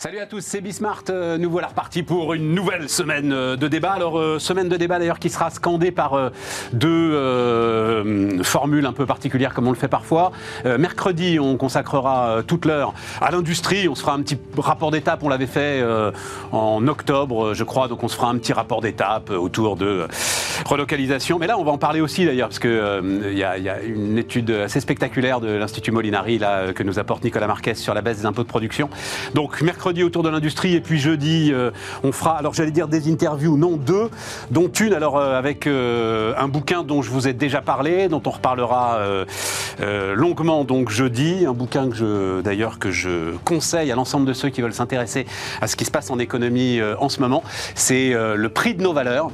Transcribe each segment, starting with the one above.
Salut à tous, c'est Bismart. Euh, nous voilà repartis pour une nouvelle semaine euh, de débat. Alors, euh, semaine de débat d'ailleurs qui sera scandée par deux formules un peu particulières comme on le fait parfois. mercredi, on consacrera toute l'heure à l'industrie. On se fera un petit rapport d'étape. On l'avait fait en octobre, je crois. Donc, on se fera un petit rapport d'étape autour de relocalisation. Mais là, on va en parler aussi d'ailleurs parce qu'il y, y, a une étude assez spectaculaire de l'Institut Molinari là, que nous apporte Nicolas Marquez sur la baisse des impôts de production. Donc, mercredi, autour de l'industrie et puis jeudi euh, on fera, alors j'allais dire des interviews, non deux, dont une alors euh, avec euh, un bouquin dont je vous ai déjà parlé, dont on reparlera longuement donc jeudi, un bouquin que je d'ailleurs que je conseille à l'ensemble de ceux qui veulent s'intéresser à ce qui se passe en économie en ce moment. C'est le prix de nos valeurs.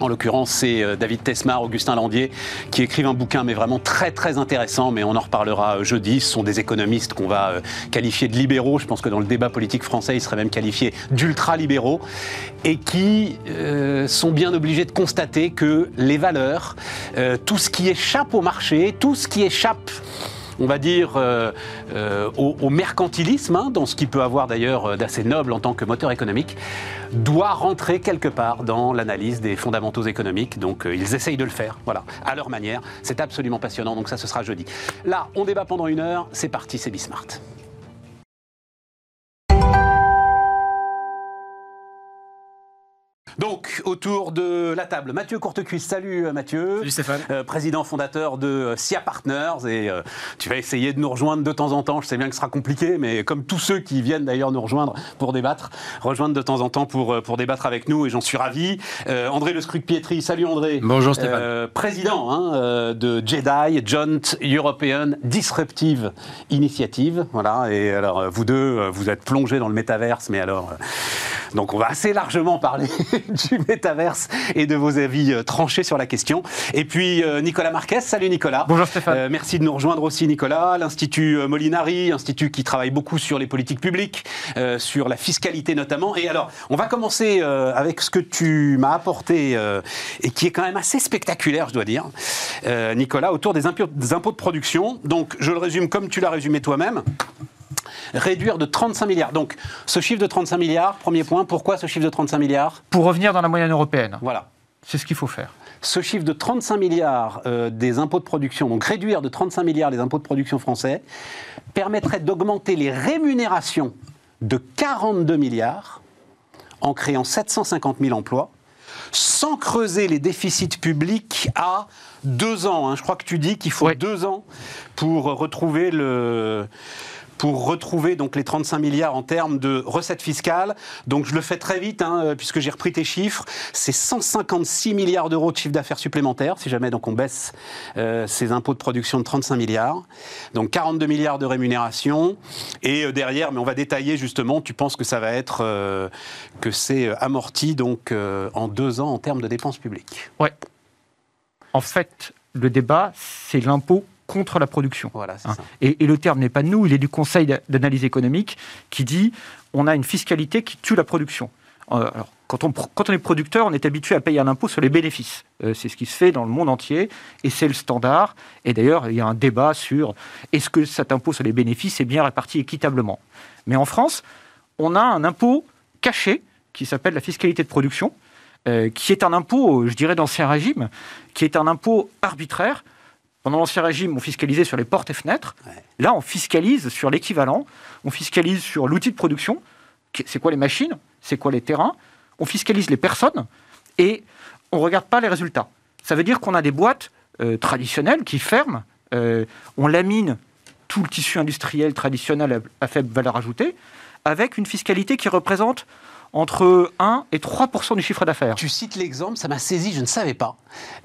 En l'occurrence, c'est euh, David Tesmar, Augustin Landier, qui écrivent un bouquin, mais vraiment très très intéressant, mais on en reparlera euh, jeudi. Ce sont des économistes qu'on va euh, qualifier de libéraux. Je pense que dans le débat politique français, ils seraient même qualifiés d'ultra-libéraux, et qui sont bien obligés de constater que les valeurs, tout ce qui échappe au marché, tout ce qui échappe on va dire, euh, euh, au, mercantilisme, hein, dans ce qui peut avoir d'ailleurs euh, d'assez noble en tant que moteur économique, doit rentrer quelque part dans l'analyse des fondamentaux économiques. Donc ils essayent de le faire, voilà, à leur manière. C'est absolument passionnant, donc ça ce sera jeudi. Là, on débat pendant une heure, c'est parti, c'est Bismart. Donc, autour de la table, Mathieu Courtecuisse. Salut euh, Mathieu. Salut Stéphane. Euh, président fondateur de euh, SIA Partners. Et tu vas essayer de nous rejoindre de temps en temps. Je sais bien que ce sera compliqué, mais comme tous ceux qui viennent d'ailleurs nous rejoindre pour débattre, rejoindre de temps en temps pour, pour débattre avec nous. Et j'en suis ravi. André Le Scruc-Pietri. Salut André. Bonjour Stéphane. président hein, de JEDI, Joint European Disruptive Initiative. Voilà. Et alors, vous deux, vous êtes plongés dans le métaverse, mais alors. Donc, on va assez largement parler du métaverse et de vos avis euh, tranchés sur la question. Et puis euh, Nicolas Marquez, salut Nicolas. Bonjour Stéphane. Euh, merci de nous rejoindre aussi Nicolas. L'Institut Molinari, institut qui travaille beaucoup sur les politiques publiques, sur la fiscalité notamment. Et alors, on va commencer avec ce que tu m'as apporté et qui est quand même assez spectaculaire, je dois dire, Nicolas, autour des impôts de production. Donc, je le résume comme tu l'as résumé toi-même réduire de 35 milliards. Donc, ce chiffre de 35 milliards, premier point, pourquoi ce chiffre de 35 milliards? Pour revenir dans la moyenne européenne. Voilà. C'est ce qu'il faut faire. Ce chiffre de 35 milliards euh, des impôts de production, donc réduire de 35 milliards les impôts de production français, permettrait d'augmenter les rémunérations de 42 milliards en créant 750 000 emplois, sans creuser les déficits publics à deux ans. Hein. Je crois que tu dis qu'il faut deux ans pour retrouver le pour retrouver donc les 35 milliards en termes de recettes fiscales. Donc je le fais très vite, hein, euh, puisque j'ai repris tes chiffres. C'est 156 milliards d'euros de chiffre d'affaires supplémentaires, si jamais donc on baisse euh, ces impôts de production de 35 milliards. Donc 42 milliards de rémunération. Et euh, derrière, mais on va détailler justement, tu penses que ça va être, que c'est amorti donc en deux ans en termes de dépenses publiques? Ouais. En fait, le débat, c'est l'impôt contre la production. Voilà, hein. et, le terme n'est pas de nous, il est du Conseil d'analyse économique qui dit on a une fiscalité qui tue la production. Euh, alors, quand on, quand on est producteur, on est habitué à payer un impôt sur les bénéfices. Euh, c'est ce qui se fait dans le monde entier et c'est le standard. Et d'ailleurs, il y a un débat sur est-ce que cet impôt sur les bénéfices est bien réparti équitablement? Mais en France, on a un impôt caché qui s'appelle la fiscalité de production, euh, qui est un impôt, je dirais, d'ancien régime, qui est un impôt arbitraire pendant l'Ancien Régime, on fiscalisait sur les portes et fenêtres. Là, on fiscalise sur l'équivalent. On fiscalise sur l'outil de production. C'est quoi les machines? C'est quoi les terrains? On fiscalise les personnes et on ne regarde pas les résultats. Ça veut dire qu'on a des boîtes euh, traditionnelles qui ferment. Euh, on lamine tout le tissu industriel traditionnel à faible valeur ajoutée avec une fiscalité qui représente entre 1 et 3% du chiffre d'affaires. Tu cites l'exemple, ça m'a saisi, je ne savais pas.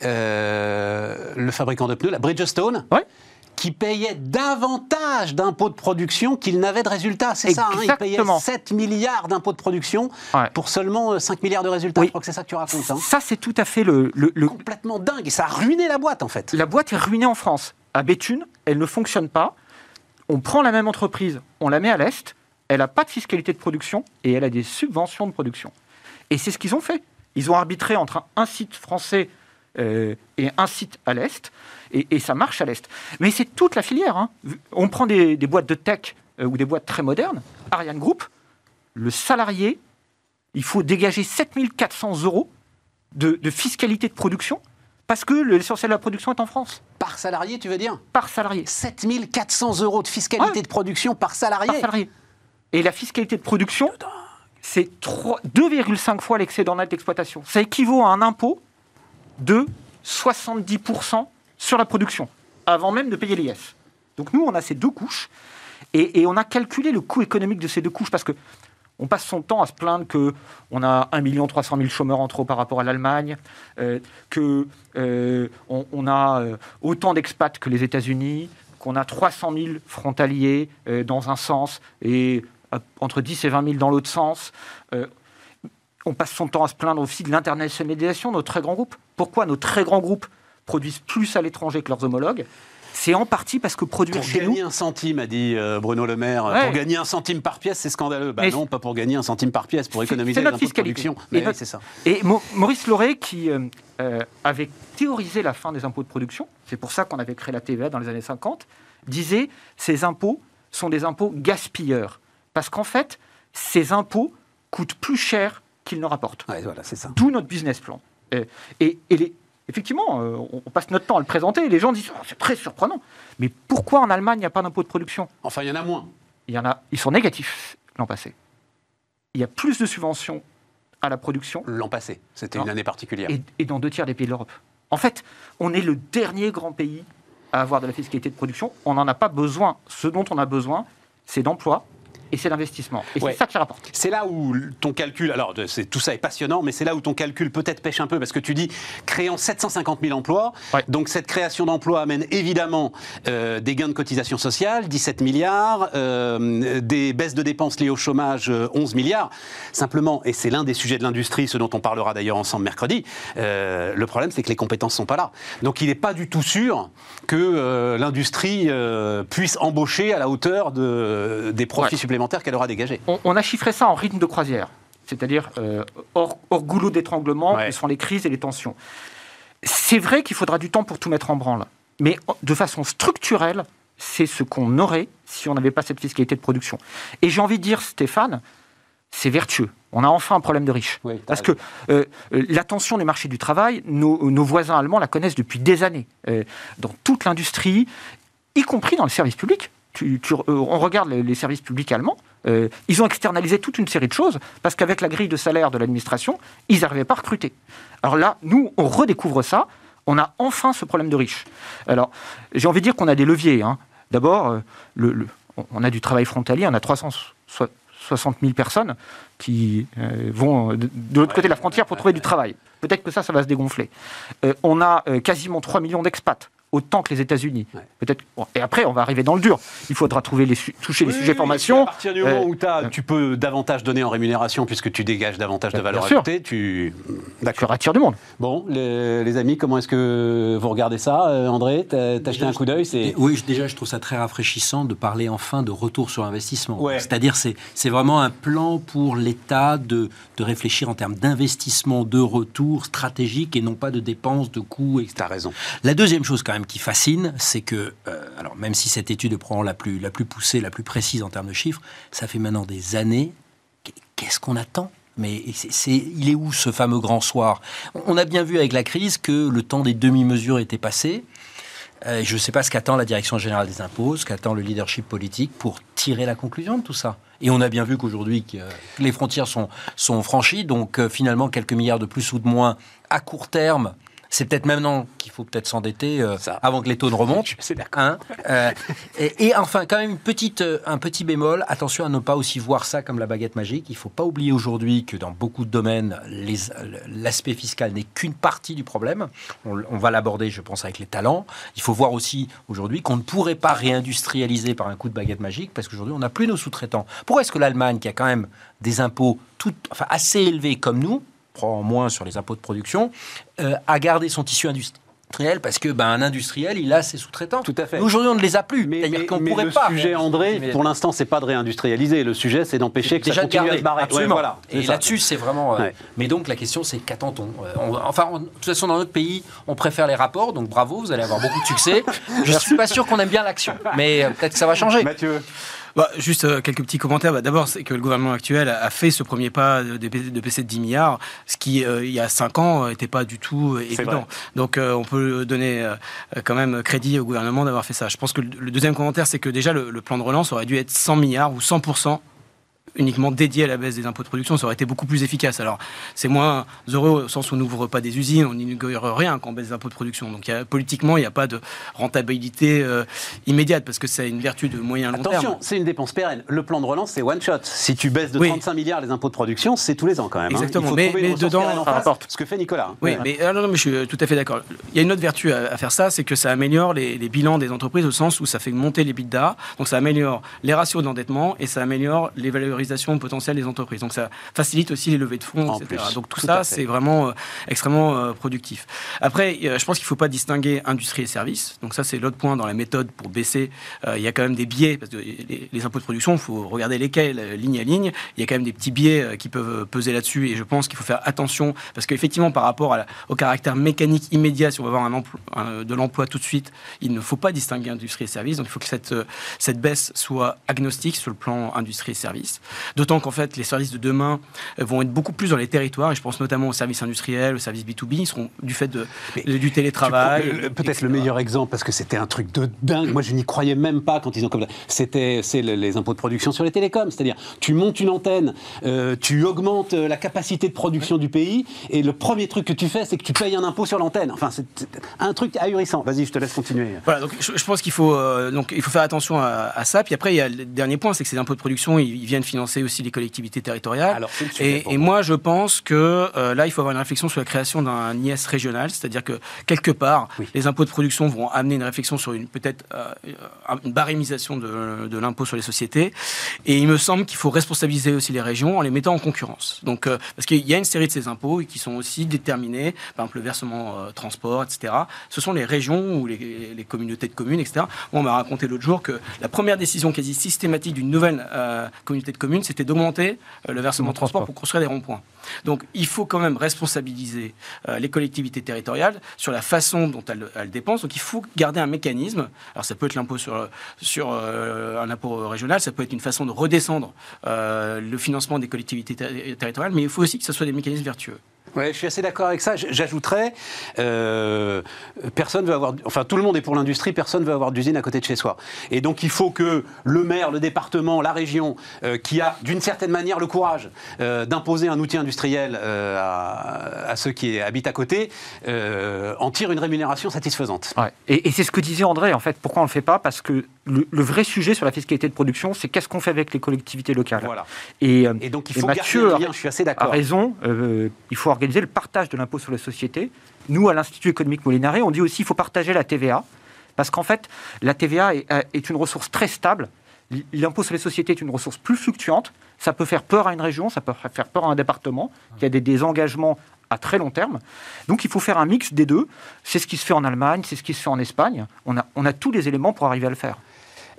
Euh, le fabricant de pneus, la Bridgestone, qui payait davantage d'impôts de production qu'il n'avait de résultats. C'est ça, hein, il payait 7 milliards d'impôts de production pour seulement 5 euh, milliards de résultats. Je crois que c'est ça que tu racontes. Hein. Ça, c'est tout à fait le, le, Complètement dingue. Et ça a ruiné la boîte, en fait. La boîte est ruinée en France. À Béthune, elle ne fonctionne pas. On prend la même entreprise, on la met à l'Est, elle n'a pas de fiscalité de production et elle a des subventions de production. Et c'est ce qu'ils ont fait. Ils ont arbitré entre un site français euh, et un site à l'Est, et, ça marche à l'Est. Mais c'est toute la filière. Hein. On prend des, boîtes de tech euh, ou des boîtes très modernes, Ariane Group, le salarié, il faut dégager 7400 euros de, de fiscalité de production parce que l'essentiel de la production est en France. Par salarié, tu veux dire? Par salarié. 7400 euros de fiscalité Ouais. de production par salarié Par salarié. Et la fiscalité de production, c'est trois- 2,5 fois l'excédent net d'exploitation. Ça équivaut à un impôt de 70% sur la production, avant même de payer l'IS. Donc nous, on a ces deux couches, et, on a calculé le coût économique de ces deux couches, parce que on passe son temps à se plaindre que on a 1 300 000 chômeurs en trop par rapport à l'Allemagne, euh, que euh, on, a euh, autant d'expats que les États-Unis, qu'on a 300 000 frontaliers euh, dans un sens et entre 10 et 20 000 dans l'autre sens. Euh, on passe son temps à se plaindre aussi de l'internationalisation de nos très grands groupes. Pourquoi nos très grands groupes produisent plus à l'étranger que leurs homologues? C'est en partie parce que produire Pour chez nous, gagner un centime, a dit euh, Bruno Le Maire. Ouais. Pour gagner un centime par pièce, c'est scandaleux. Bah Mais non, pas pour gagner un centime par pièce, pour économiser notre de production. Et Mais oui, c'est ça. Et Maurice Lauré, qui euh, avait théorisé la fin des impôts de production, c'est pour ça qu'on avait créé la TVA dans les années 50, disait ces impôts sont des impôts gaspilleurs. Parce qu'en fait, ces impôts coûtent plus cher qu'ils ne rapportent. Ouais, voilà, c'est ça. D'où notre business plan. Et et les- effectivement, euh, on passe notre temps à le présenter et les gens disent Oh, c'est très surprenant. Mais pourquoi en Allemagne il n'y a pas d'impôt de production? Enfin, il y en a moins. il y en a, Ils sont négatifs l'an passé. Il y a plus de subventions à la production L'an passé, c'était une année particulière. et, et dans deux tiers des pays de l'Europe. En fait, on est le dernier grand pays à avoir de la fiscalité de production. On n'en a pas besoin. Ce dont on a besoin, c'est d'emploi et c'est d'investissement. Et Ouais. c'est ça qui rapporte. C'est là où ton calcul, alors tout ça est passionnant, mais c'est là où ton calcul peut-être pêche un peu parce que tu dis créant 750 000 emplois. Ouais. Donc cette création d'emplois amène évidemment euh, des gains de cotisation sociale, 17 milliards, euh, des baisses de dépenses liées au chômage, euh, 11 milliards. Simplement, et c'est l'un des sujets de l'industrie, ce dont on parlera d'ailleurs ensemble mercredi, euh, le problème c'est que les compétences sont pas là. Donc il n'est pas du tout sûr que euh, l'industrie euh, puisse embaucher à la hauteur de, des profits Ouais. supplémentaires qu'elle aura dégagés. On, on a chiffré ça en rythme de croisière, c'est-à-dire euh, hors, hors goulot d'étranglement, Ouais. sont les crises et les tensions. C'est vrai qu'il faudra du temps pour tout mettre en branle, mais de façon structurelle, c'est ce qu'on aurait si on n'avait pas cette fiscalité de production. Et j'ai envie de dire, Stéphane, c'est vertueux. On a enfin un problème de riches. Oui, Parce que euh, euh, la tension du marché du travail, nos, nos voisins allemands la connaissent depuis des années. Euh, dans toute l'industrie, y compris dans le service public. Euh, on regarde les, services publics allemands, euh, ils ont externalisé toute une série de choses parce qu'avec la grille de salaire de l'administration, ils n'arrivaient pas à recruter. Alors là, nous, on redécouvre ça. On a enfin ce problème de riches. Alors, j'ai envie de dire qu'on a des leviers. hein. D'abord, euh, on- a du travail frontalier, on a 360 000 personnes qui vont de, l'autre côté de la frontière pour trouver du travail. Peut-être que ça, ça va se dégonfler. On a quasiment 3 millions d'expats, autant que les États-Unis. Ouais. Peut-être. bon, et après, on va arriver dans le dur. Il faudra trouver les su- toucher les sujets oui, formation. À partir du moment euh, où euh, tu peux davantage donner en rémunération puisque tu dégages davantage de Bien valeur sûr. ajoutée, tu. Tu D'accord. attires du monde. Bon, les, les amis, comment est-ce que vous regardez ça Euh, André, t'as jeté un coup d'œil Oui, je- déjà, je trouve ça très rafraîchissant de parler enfin de retour sur investissement. Ouais. C'est-à-dire, c'est c'est vraiment un plan pour l'État de, de réfléchir en termes d'investissement, de retour stratégique et non pas de dépenses, de coûts, etc. T'as raison. La deuxième chose quand même qui fascine, c'est que, euh, alors même si cette étude est probablement la plus, poussée, la plus précise en termes de chiffres, ça fait maintenant des années. Qu'est-ce qu'on attend? Mais il est où ce fameux grand soir? On a bien vu avec la crise que le temps des demi-mesures était passé. Euh, je ne sais pas ce qu'attend la Direction générale des impôts, ce qu'attend le leadership politique pour tirer la conclusion de tout ça. Et on a bien vu qu'aujourd'hui, les frontières sont, sont franchies, donc euh, finalement, quelques milliards de plus ou de moins à court terme, c'est peut-être maintenant qu'il faut peut-être s'endetter euh, avant que les taux ne remontent. C'est d'accord. Hein Euh, et, et enfin, quand même, une petite, euh, un petit bémol. Attention à ne pas aussi voir ça comme la baguette magique. Il ne faut pas oublier aujourd'hui que dans beaucoup de domaines, l'aspect fiscal n'est qu'une partie du problème. On, on va l'aborder, je pense, avec les talents. Il faut voir aussi aujourd'hui qu'on ne pourrait pas réindustrialiser par un coup de baguette magique parce qu'aujourd'hui, on n'a plus nos sous-traitants. Pourquoi est-ce que l'Allemagne, qui a quand même des impôts tout, enfin, assez élevés comme nous, prend moins sur les impôts de production, euh, a gardé son tissu industriel parce que ben, un industriel, il a ses sous-traitants. Tout à fait. Aujourd'hui, on ne les a plus. Mais, mais- qu'on mais pourrait le pas. sujet, André, pour l'instant, c'est pas de réindustrialiser. Le sujet, c'est d'empêcher que ça déjà de continue à garder. se barrer. Ouais, Absolument. voilà, c'est Et ça. là-dessus, c'est vraiment. euh, Ouais. Mais donc, la question, c'est qu'attend-on Euh, on- Enfin, on- de toute façon, dans notre pays, on préfère les rapports, donc bravo, vous allez avoir beaucoup de succès. Je suis pas sûr qu'on aime bien l'action, mais euh, peut-être que ça va changer. Mathieu Bah, juste euh, quelques petits commentaires. Bah, D'abord, c'est que le gouvernement actuel a fait ce premier pas de, de baisser de 10 milliards, ce qui, euh, il y a 5 ans, n'était pas du tout euh, évident. Donc, on peut donner quand même crédit au gouvernement d'avoir fait ça. Je pense que le deuxième commentaire, c'est que déjà, le, le, plan de relance aurait dû être 100 milliards ou 100% uniquement dédié à la baisse des impôts de production, ça aurait été beaucoup plus efficace. Alors, c'est moins heureux au sens où on n'ouvre pas des usines, on n'inaugure rien quand on baisse des impôts de production. Donc, politiquement, il n'y a pas de rentabilité euh, immédiate parce que c'est une vertu de moyen long terme. Attention, c'est une dépense pérenne. Le plan de relance, c'est one shot. Si tu baisses de 35 milliards les impôts de production, c'est tous les ans quand même. Hein. Exactement. mais, dedans, ce que fait Nicolas. Oui, mais, ah, non, mais je suis tout à fait d'accord. Il y a une autre vertu à, faire ça, c'est que ça améliore les, bilans des entreprises au sens où ça fait monter les bidas. Donc, ça améliore les ratios d'endettement et ça améliore les valorisations potentielles des entreprises. Donc ça facilite aussi les levées de fonds, etc. Donc tout, ça, c'est vraiment euh, extrêmement euh, productif. Après, je pense qu'il ne faut pas distinguer industrie et services. Donc ça, c'est l'autre point dans la méthode pour baisser. Euh, il y a quand même des biais, parce que les, impôts de production, il faut regarder lesquels, ligne à ligne. Il y a quand même des petits biais qui peuvent peser là-dessus et je pense qu'il faut faire attention parce qu'effectivement, par rapport au caractère mécanique immédiat, si on veut avoir un emploi, de l'emploi tout de suite, il ne faut pas distinguer industrie et services. Donc il faut que cette, cette baisse soit agnostique sur le plan industrie et services. D'autant qu'en fait, les services de demain euh, vont être beaucoup plus dans les territoires, et je pense notamment aux services industriels, aux services B2B, ils seront du fait de, du télétravail. Peut-être le meilleur exemple, parce que c'était un truc de dingue. Moi, je n'y croyais même pas quand ils ont comme C'était c'est les impôts de production sur les télécoms, c'est-à-dire tu montes une antenne, euh, tu augmentes euh, la capacité de production du pays, et le premier truc que tu fais, c'est que tu payes un impôt sur l'antenne. Enfin, c'est un truc ahurissant. Vas-y, je te laisse continuer. Voilà, donc je, pense qu'il faut donc il faut faire attention à, ça. Puis après, il y a le dernier point, c'est que ces impôts de production, ils, ils viennent financer aussi les collectivités territoriales. et, moi, je pense que euh, là, il faut avoir une réflexion sur la création d'un IS régional, c'est-à-dire que quelque part, les impôts de production vont amener une réflexion sur une peut-être euh, une barémisation de, de l'impôt sur les sociétés. Et il me semble qu'il faut responsabiliser aussi les régions en les mettant en concurrence. Donc, euh, parce qu'il y a une série de ces impôts qui sont aussi déterminés, par exemple le versement transport, etc. Ce sont les régions ou les, les communautés de communes, etc. on m'a raconté l'autre jour que la première décision quasi systématique d'une nouvelle communauté de communes, c'était d'augmenter euh, le versement de transport pour construire des ronds-points. Donc il faut quand même responsabiliser euh, les collectivités territoriales sur la façon dont elles, dépensent. Donc il faut garder un mécanisme. Alors ça peut être l'impôt sur, euh, un impôt régional, ça peut être une façon de redescendre le financement des collectivités territoriales, mais il faut aussi que ce soit des mécanismes vertueux. Ouais, je suis assez d'accord avec ça. J'ajouterais, euh, personne veut avoir, enfin tout le monde est pour l'industrie, personne veut avoir d'usine à côté de chez soi. Et donc il faut que le maire, le département, la région, euh, qui a d'une certaine manière le courage euh, d'imposer un outil industriel à, ceux qui habitent à côté, en tire une rémunération satisfaisante. Et, c'est ce que disait André. En fait, pourquoi on le fait pas? Parce que le, vrai sujet sur la fiscalité de production, c'est qu'est-ce qu'on fait avec les collectivités locales. Voilà. Et, donc il faut Mathieu je suis assez d'accord. A raison. il faut organiser le partage de l'impôt sur les sociétés. Nous, à l'Institut économique Molinaré, on dit aussi qu'il faut partager la TVA, parce qu'en fait, la TVA euh, est, une ressource très stable. L'impôt sur les sociétés est une ressource plus fluctuante. Ça peut faire peur à une région, ça peut faire peur à un département qui a des, des engagements à très long terme. Donc il faut faire un mix des deux. C'est ce qui se fait en Allemagne, c'est ce qui se fait en Espagne. On a, on a tous les éléments pour arriver à le faire.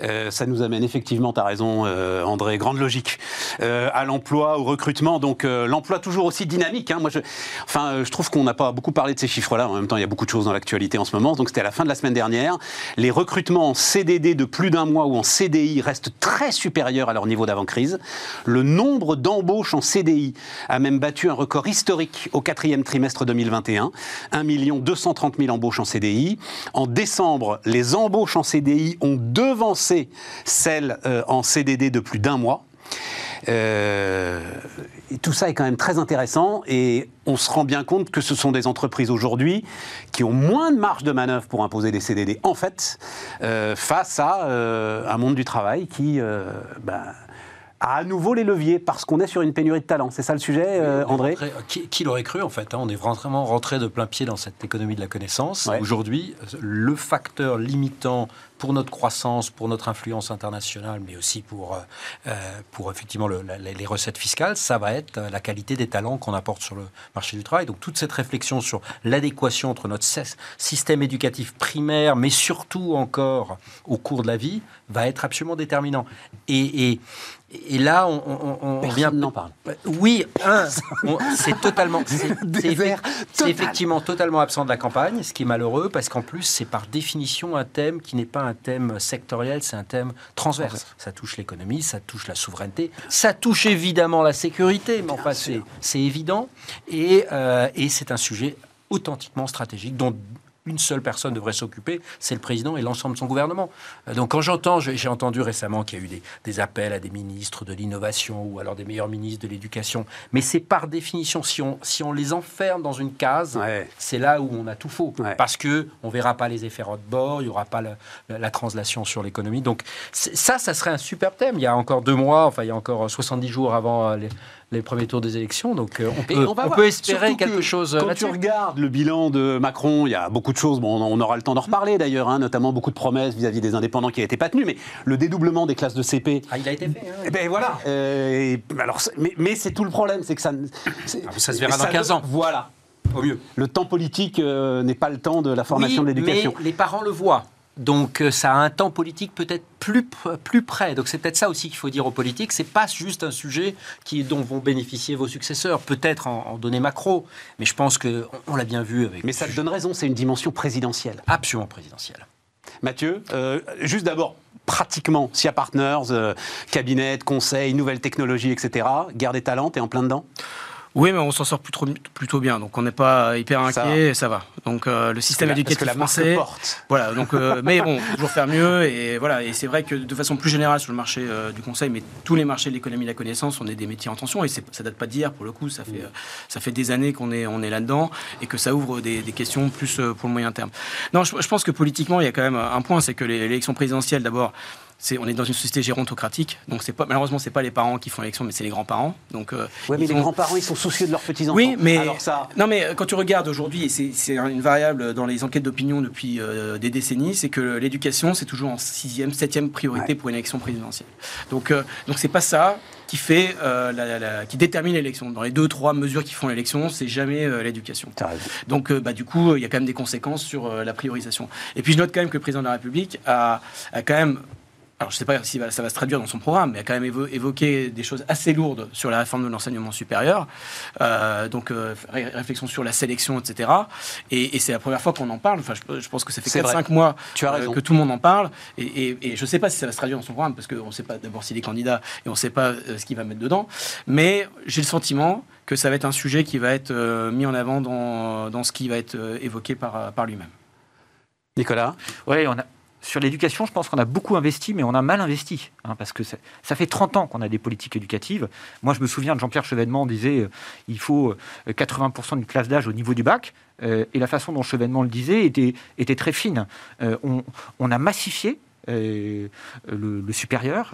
Euh, ça nous amène effectivement, tu as raison euh, André, grande logique, euh, à l'emploi, au recrutement. Donc l'emploi toujours aussi dynamique. Hein. Moi, je, enfin, je trouve qu'on n'a pas beaucoup parlé de ces chiffres-là. En même temps, il y a beaucoup de choses dans l'actualité en ce moment. Donc c'était à la fin de la semaine dernière. Les recrutements en CDD de plus d'un mois ou en CDI restent très supérieurs à leur niveau d'avant-crise. Le nombre d'embauches en CDI a même battu un record historique au quatrième trimestre 2021. 1 230 000 embauches en CDI. En décembre, les embauches en CDI ont devancé celle euh, en CDD de plus d'un mois. Euh, tout ça est quand même très intéressant et on se rend bien compte que ce sont des entreprises aujourd'hui qui ont moins de marge de manœuvre pour imposer des CDD, en fait, euh, face à un monde du travail qui ben, à nouveau les leviers parce qu'on est sur une pénurie de talent. C'est ça le sujet, André qui, l'aurait cru, en fait hein, On est vraiment rentré de plein pied dans cette économie de la connaissance. Aujourd'hui, le facteur limitant pour notre croissance, pour notre influence internationale, mais aussi pour, euh, euh, pour effectivement les recettes fiscales, ça va être euh, la qualité des talents qu'on apporte sur le marché du travail. Donc toute cette réflexion sur l'adéquation entre notre système éducatif primaire, mais surtout encore au cours de la vie, va être absolument déterminant. Et, et, et là, on, on, on vient. n'en parle. Oui, c'est totalement. C'est effectivement totalement absent de la campagne, ce qui est malheureux parce qu'en plus, c'est par définition un thème qui n'est pas un thème sectoriel, c'est un thème transverse. Ça touche l'économie, ça touche la souveraineté, ça touche évidemment la sécurité, mais enfin c'est évident. Et, euh, et c'est un sujet authentiquement stratégique dont une seule personne devrait s'occuper, c'est le président et l'ensemble de son gouvernement. Euh, donc quand j'entends, j'ai entendu récemment qu'il y a eu des, appels à des ministres de l'innovation ou alors des meilleurs ministres de l'éducation, mais c'est par définition, si on, si on les enferme dans une case, c'est là où on a tout faux. Parce que on verra pas les effets de bord, il y aura pas la, translation sur l'économie. Donc ça, ça serait un super thème. Il y a encore deux mois, enfin il y a encore 70 jours avant les, les premiers tours des élections. Donc euh, on peut, on, peut espérer quelque chose. Quand tu regardes le bilan de Macron, il y a beaucoup de choses. Bon, on aura le temps d'en reparler d'ailleurs, hein, notamment beaucoup de promesses vis-à-vis des indépendants qui n'ont été pas tenues. Mais le dédoublement des classes de CP. Ah, il a été fait. Hein. Eh ben voilà. Euh, alors, mais, c'est tout le problème, c'est que ça. Ah, ça se verra dans 15 ans. Voilà. Au mieux. Le temps politique euh, n'est pas le temps de la formation de l'éducation. Mais les parents le voient. Donc euh, ça a un temps politique peut-être plus, plus près. Donc c'est peut-être ça aussi qu'il faut dire aux politiques. C'est pas juste un sujet qui, dont vont bénéficier vos successeurs, peut-être en, en, données macro, mais je pense qu'on on, l'a bien vu avec. Mais ça te donne raison, c'est une dimension présidentielle. Absolument présidentielle. Mathieu, euh, juste d'abord, pratiquement, SIA Partners, euh, cabinet, conseil, nouvelles technologies, etc. Guerre des talents, t'es en plein dedans? Oui, mais on s'en sort plutôt, plutôt bien, donc on n'est pas hyper inquiet, ça va. Donc euh, le système éducatif la français, porte. voilà. Donc, euh, mais bon, toujours faire mieux et voilà. Et c'est vrai que de façon plus générale sur le marché euh, du conseil, mais tous les marchés de l'économie de la connaissance, on est des métiers en tension et ça date pas d'hier pour le coup. Ça fait ça fait des années qu'on est on est là-dedans et que ça ouvre des, questions plus pour le moyen terme. Non, je, je, pense que politiquement, il y a quand même un point, c'est que l'élection présidentielle, d'abord on est dans une société gérontocratique, donc c'est pas malheureusement c'est pas les parents qui font l'élection, mais c'est les grands-parents. Donc euh, mais les grands-parents ils sont soucieux de leurs petits enfants. Oui, mais ça... non, mais quand tu regardes aujourd'hui, et c'est une variable dans les enquêtes d'opinion depuis euh, des décennies, c'est que l'éducation c'est toujours en sixième, septième priorité pour une élection présidentielle. Donc euh, donc c'est pas ça qui fait la, qui détermine l'élection. Dans les deux trois mesures qui font l'élection, c'est jamais l'éducation. Donc bah du coup il y a quand même des conséquences sur la priorisation. Et puis je note quand même que le président de la République a, a quand même alors je ne sais pas si ça va se traduire dans son programme, mais a quand même évoqué des choses assez lourdes sur la réforme de l'enseignement supérieur, euh, donc euh, réflexion sur la sélection, etc. Et, c'est la première fois qu'on en parle. Enfin, je, pense que ça fait 4-5 mois euh, que tout le monde en parle. Et, je ne sais pas si ça va se traduire dans son programme, parce qu'on ne sait pas d'abord s'il est candidat et on ne sait pas ce qu'il va mettre dedans. Mais j'ai le sentiment que ça va être un sujet qui va être mis en avant dans, dans, ce qui va être évoqué par, par lui-même. Nicolas? Oui, on a sur l'éducation, je pense qu'on a beaucoup investi, mais on a mal investi. Hein, parce que ça fait 30 ans qu'on a des politiques éducatives. Moi, je me souviens de Jean-Pierre Chevènement disait euh, il faut 80% euh, d'une classe d'âge au niveau du bac. Euh, et la façon dont Chevènement le disait était, était très fine. On, a massifié le, supérieur.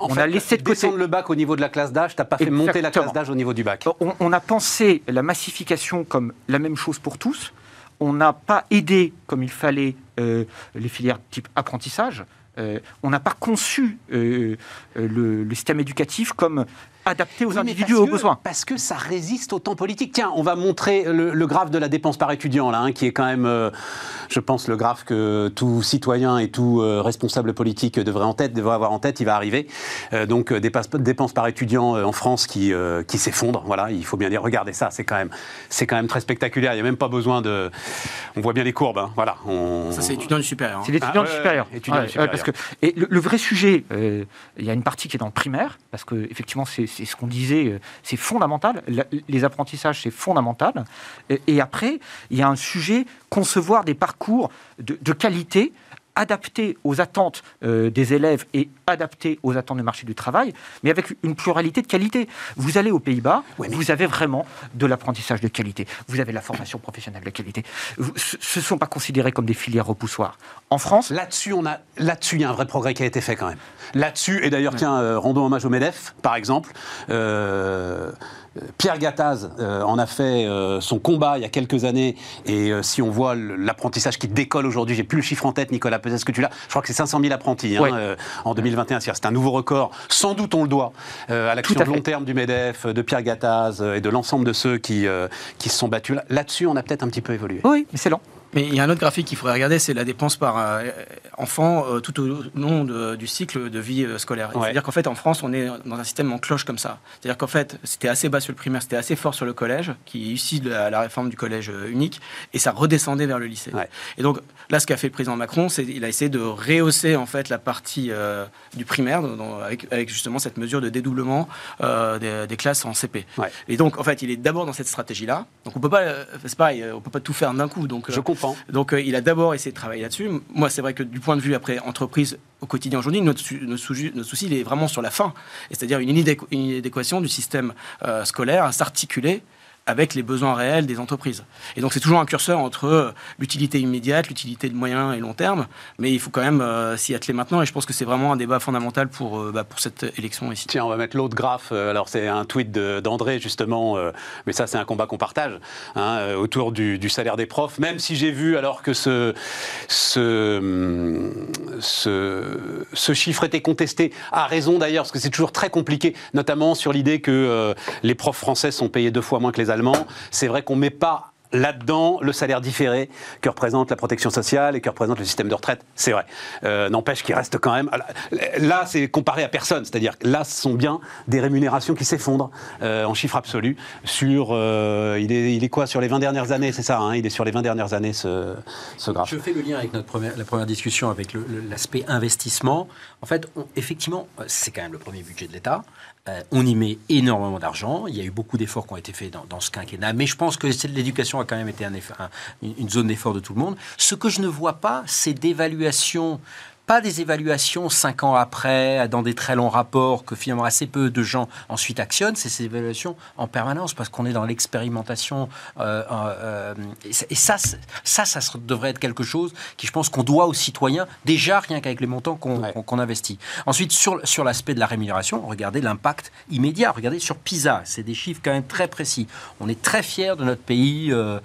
on a laissé de côté le bac au niveau de la classe d'âge, tu n'as pas fait monter la classe d'âge au niveau du bac. on, a pensé la massification comme la même chose pour tous on n'a pas aidé comme il fallait euh, les filières type apprentissage. Euh, on n'a pas conçu euh, le, système éducatif comme adapté aux individus aux besoins. Parce que ça résiste au temps politique. Tiens, on va montrer le, graphe de la dépense par étudiant, là, hein, qui est quand même, euh, je pense, le graphe que tout citoyen et tout euh, responsable politique devrait, en tête, devrait avoir en tête. Il va arriver. Euh, donc, dépenses, dépenses par étudiant en France qui, qui s'effondrent. Voilà, il faut bien dire, regardez ça, c'est quand, même, quand même très spectaculaire. Il n'y a même pas besoin de. On voit bien les courbes. Hein. Voilà. Ça, c'est étudiant du supérieur. Hein. C'est l'étudiant du supérieur. Parce que, et le, vrai sujet, il y a une partie qui est dans le primaire, parce que effectivement, c'est c'est ce qu'on disait, euh, c'est fondamental. Les apprentissages, c'est fondamental. Et, après, il y a un sujet, concevoir des parcours de qualité adapté aux attentes euh, des élèves et adapté aux attentes du marché du travail, mais avec une pluralité de qualité. Vous allez aux Pays-Bas, vous avez vraiment de l'apprentissage de qualité. Vous avez de la formation professionnelle de qualité. ce ne sont pas considérés comme des filières repoussoires. En France... Là-dessus, on a, là-dessus, il y a un vrai progrès qui a été fait quand même. Là-dessus, et d'ailleurs, tiens, euh, rendons hommage au MEDEF, par exemple. Euh, Pierre Gattaz euh, en a fait euh, son combat il y a quelques années, et euh, si on voit l'apprentissage qui décolle aujourd'hui, j'ai plus le chiffre en tête, Nicolas, peut-être que tu l'as, je crois que c'est 500 000 apprentis hein, en 2021, c'est un nouveau record, sans doute on le doit à l'action long terme du MEDEF, de Pierre Gattaz et de l'ensemble de ceux qui, qui se sont battus. Là-dessus, on a peut-être un petit peu évolué. Oui, mais c'est lent. Mais il y a un autre graphique qu'il faudrait regarder, c'est la dépense par euh, enfant euh, tout au long du cycle de vie euh, scolaire. C'est-à-dire qu'en fait, en France, on est dans un système en cloche comme ça. C'est-à-dire qu'en fait, c'était assez bas sur le primaire, c'était assez fort sur le collège, qui est issu de la, réforme du collège unique, et ça redescendait vers le lycée. Et donc là, ce qu'a fait le président Macron, c'est qu'il a essayé de rehausser en fait la partie du primaire, avec, justement cette mesure de dédoublement des, classes en CP. Et donc, en fait, il est d'abord dans cette stratégie-là. Donc on peut pas, c'est pareil, on peut pas tout faire d'un coup. Donc je comprends. Donc euh, il a d'abord essayé de travailler là-dessus. Moi, c'est vrai que du point de vue après entreprise au quotidien aujourd'hui, notre, souci, il est vraiment sur la fin, c'est-à-dire une inadéquation du système euh, scolaire à s'articuler avec les besoins réels des entreprises. Et donc c'est toujours un curseur entre euh, l'utilité immédiate, l'utilité de moyen et long terme, mais il faut quand même euh, s'y atteler maintenant, et je pense que c'est vraiment un débat fondamental pour, euh, bah, pour cette élection ici. Tiens, on va mettre l'autre graphe, alors c'est un tweet d'André justement, mais ça c'est un combat qu'on partage, hein, autour du, salaire des profs, même si j'ai vu alors que ce, ce, ce, ce, chiffre était contesté, à raison d'ailleurs, parce que c'est toujours très compliqué, notamment sur l'idée que les profs français sont payés deux fois moins que les c'est vrai qu'on ne met pas là-dedans le salaire différé que représente la protection sociale et que représente le système de retraite. C'est vrai. Euh, n'empêche qu'il reste quand même. Là, c'est comparé à personne. C'est-à-dire là, ce sont bien des rémunérations qui s'effondrent euh, en chiffre absolu sur. Euh, il, est, quoi Sur les 20 dernières années, c'est ça hein Il est sur les 20 dernières années, ce, ce graphe. Je fais le lien avec notre la première discussion avec l'aspect investissement. En fait, effectivement, c'est quand même le premier budget de l'État. Euh, on y met énormément d'argent. Il y a eu beaucoup d'efforts qui ont été faits dans, ce quinquennat. Mais je pense que l'éducation a quand même été un une zone d'effort de tout le monde. Ce que je ne vois pas, c'est d'évaluation pas des évaluations cinq ans après, dans des très longs rapports que finalement assez peu de gens ensuite actionnent, c'est ces évaluations en permanence parce qu'on est dans l'expérimentation. Euh, euh, et ça, ça, ça devrait être quelque chose qui, je pense, qu'on doit aux citoyens, déjà rien qu'avec les montants qu'on investit. Ensuite, sur, sur l'aspect de la rémunération, regardez l'impact immédiat. Regardez sur PISA, c'est des chiffres quand même très précis. On est très fiers de notre pays, euh,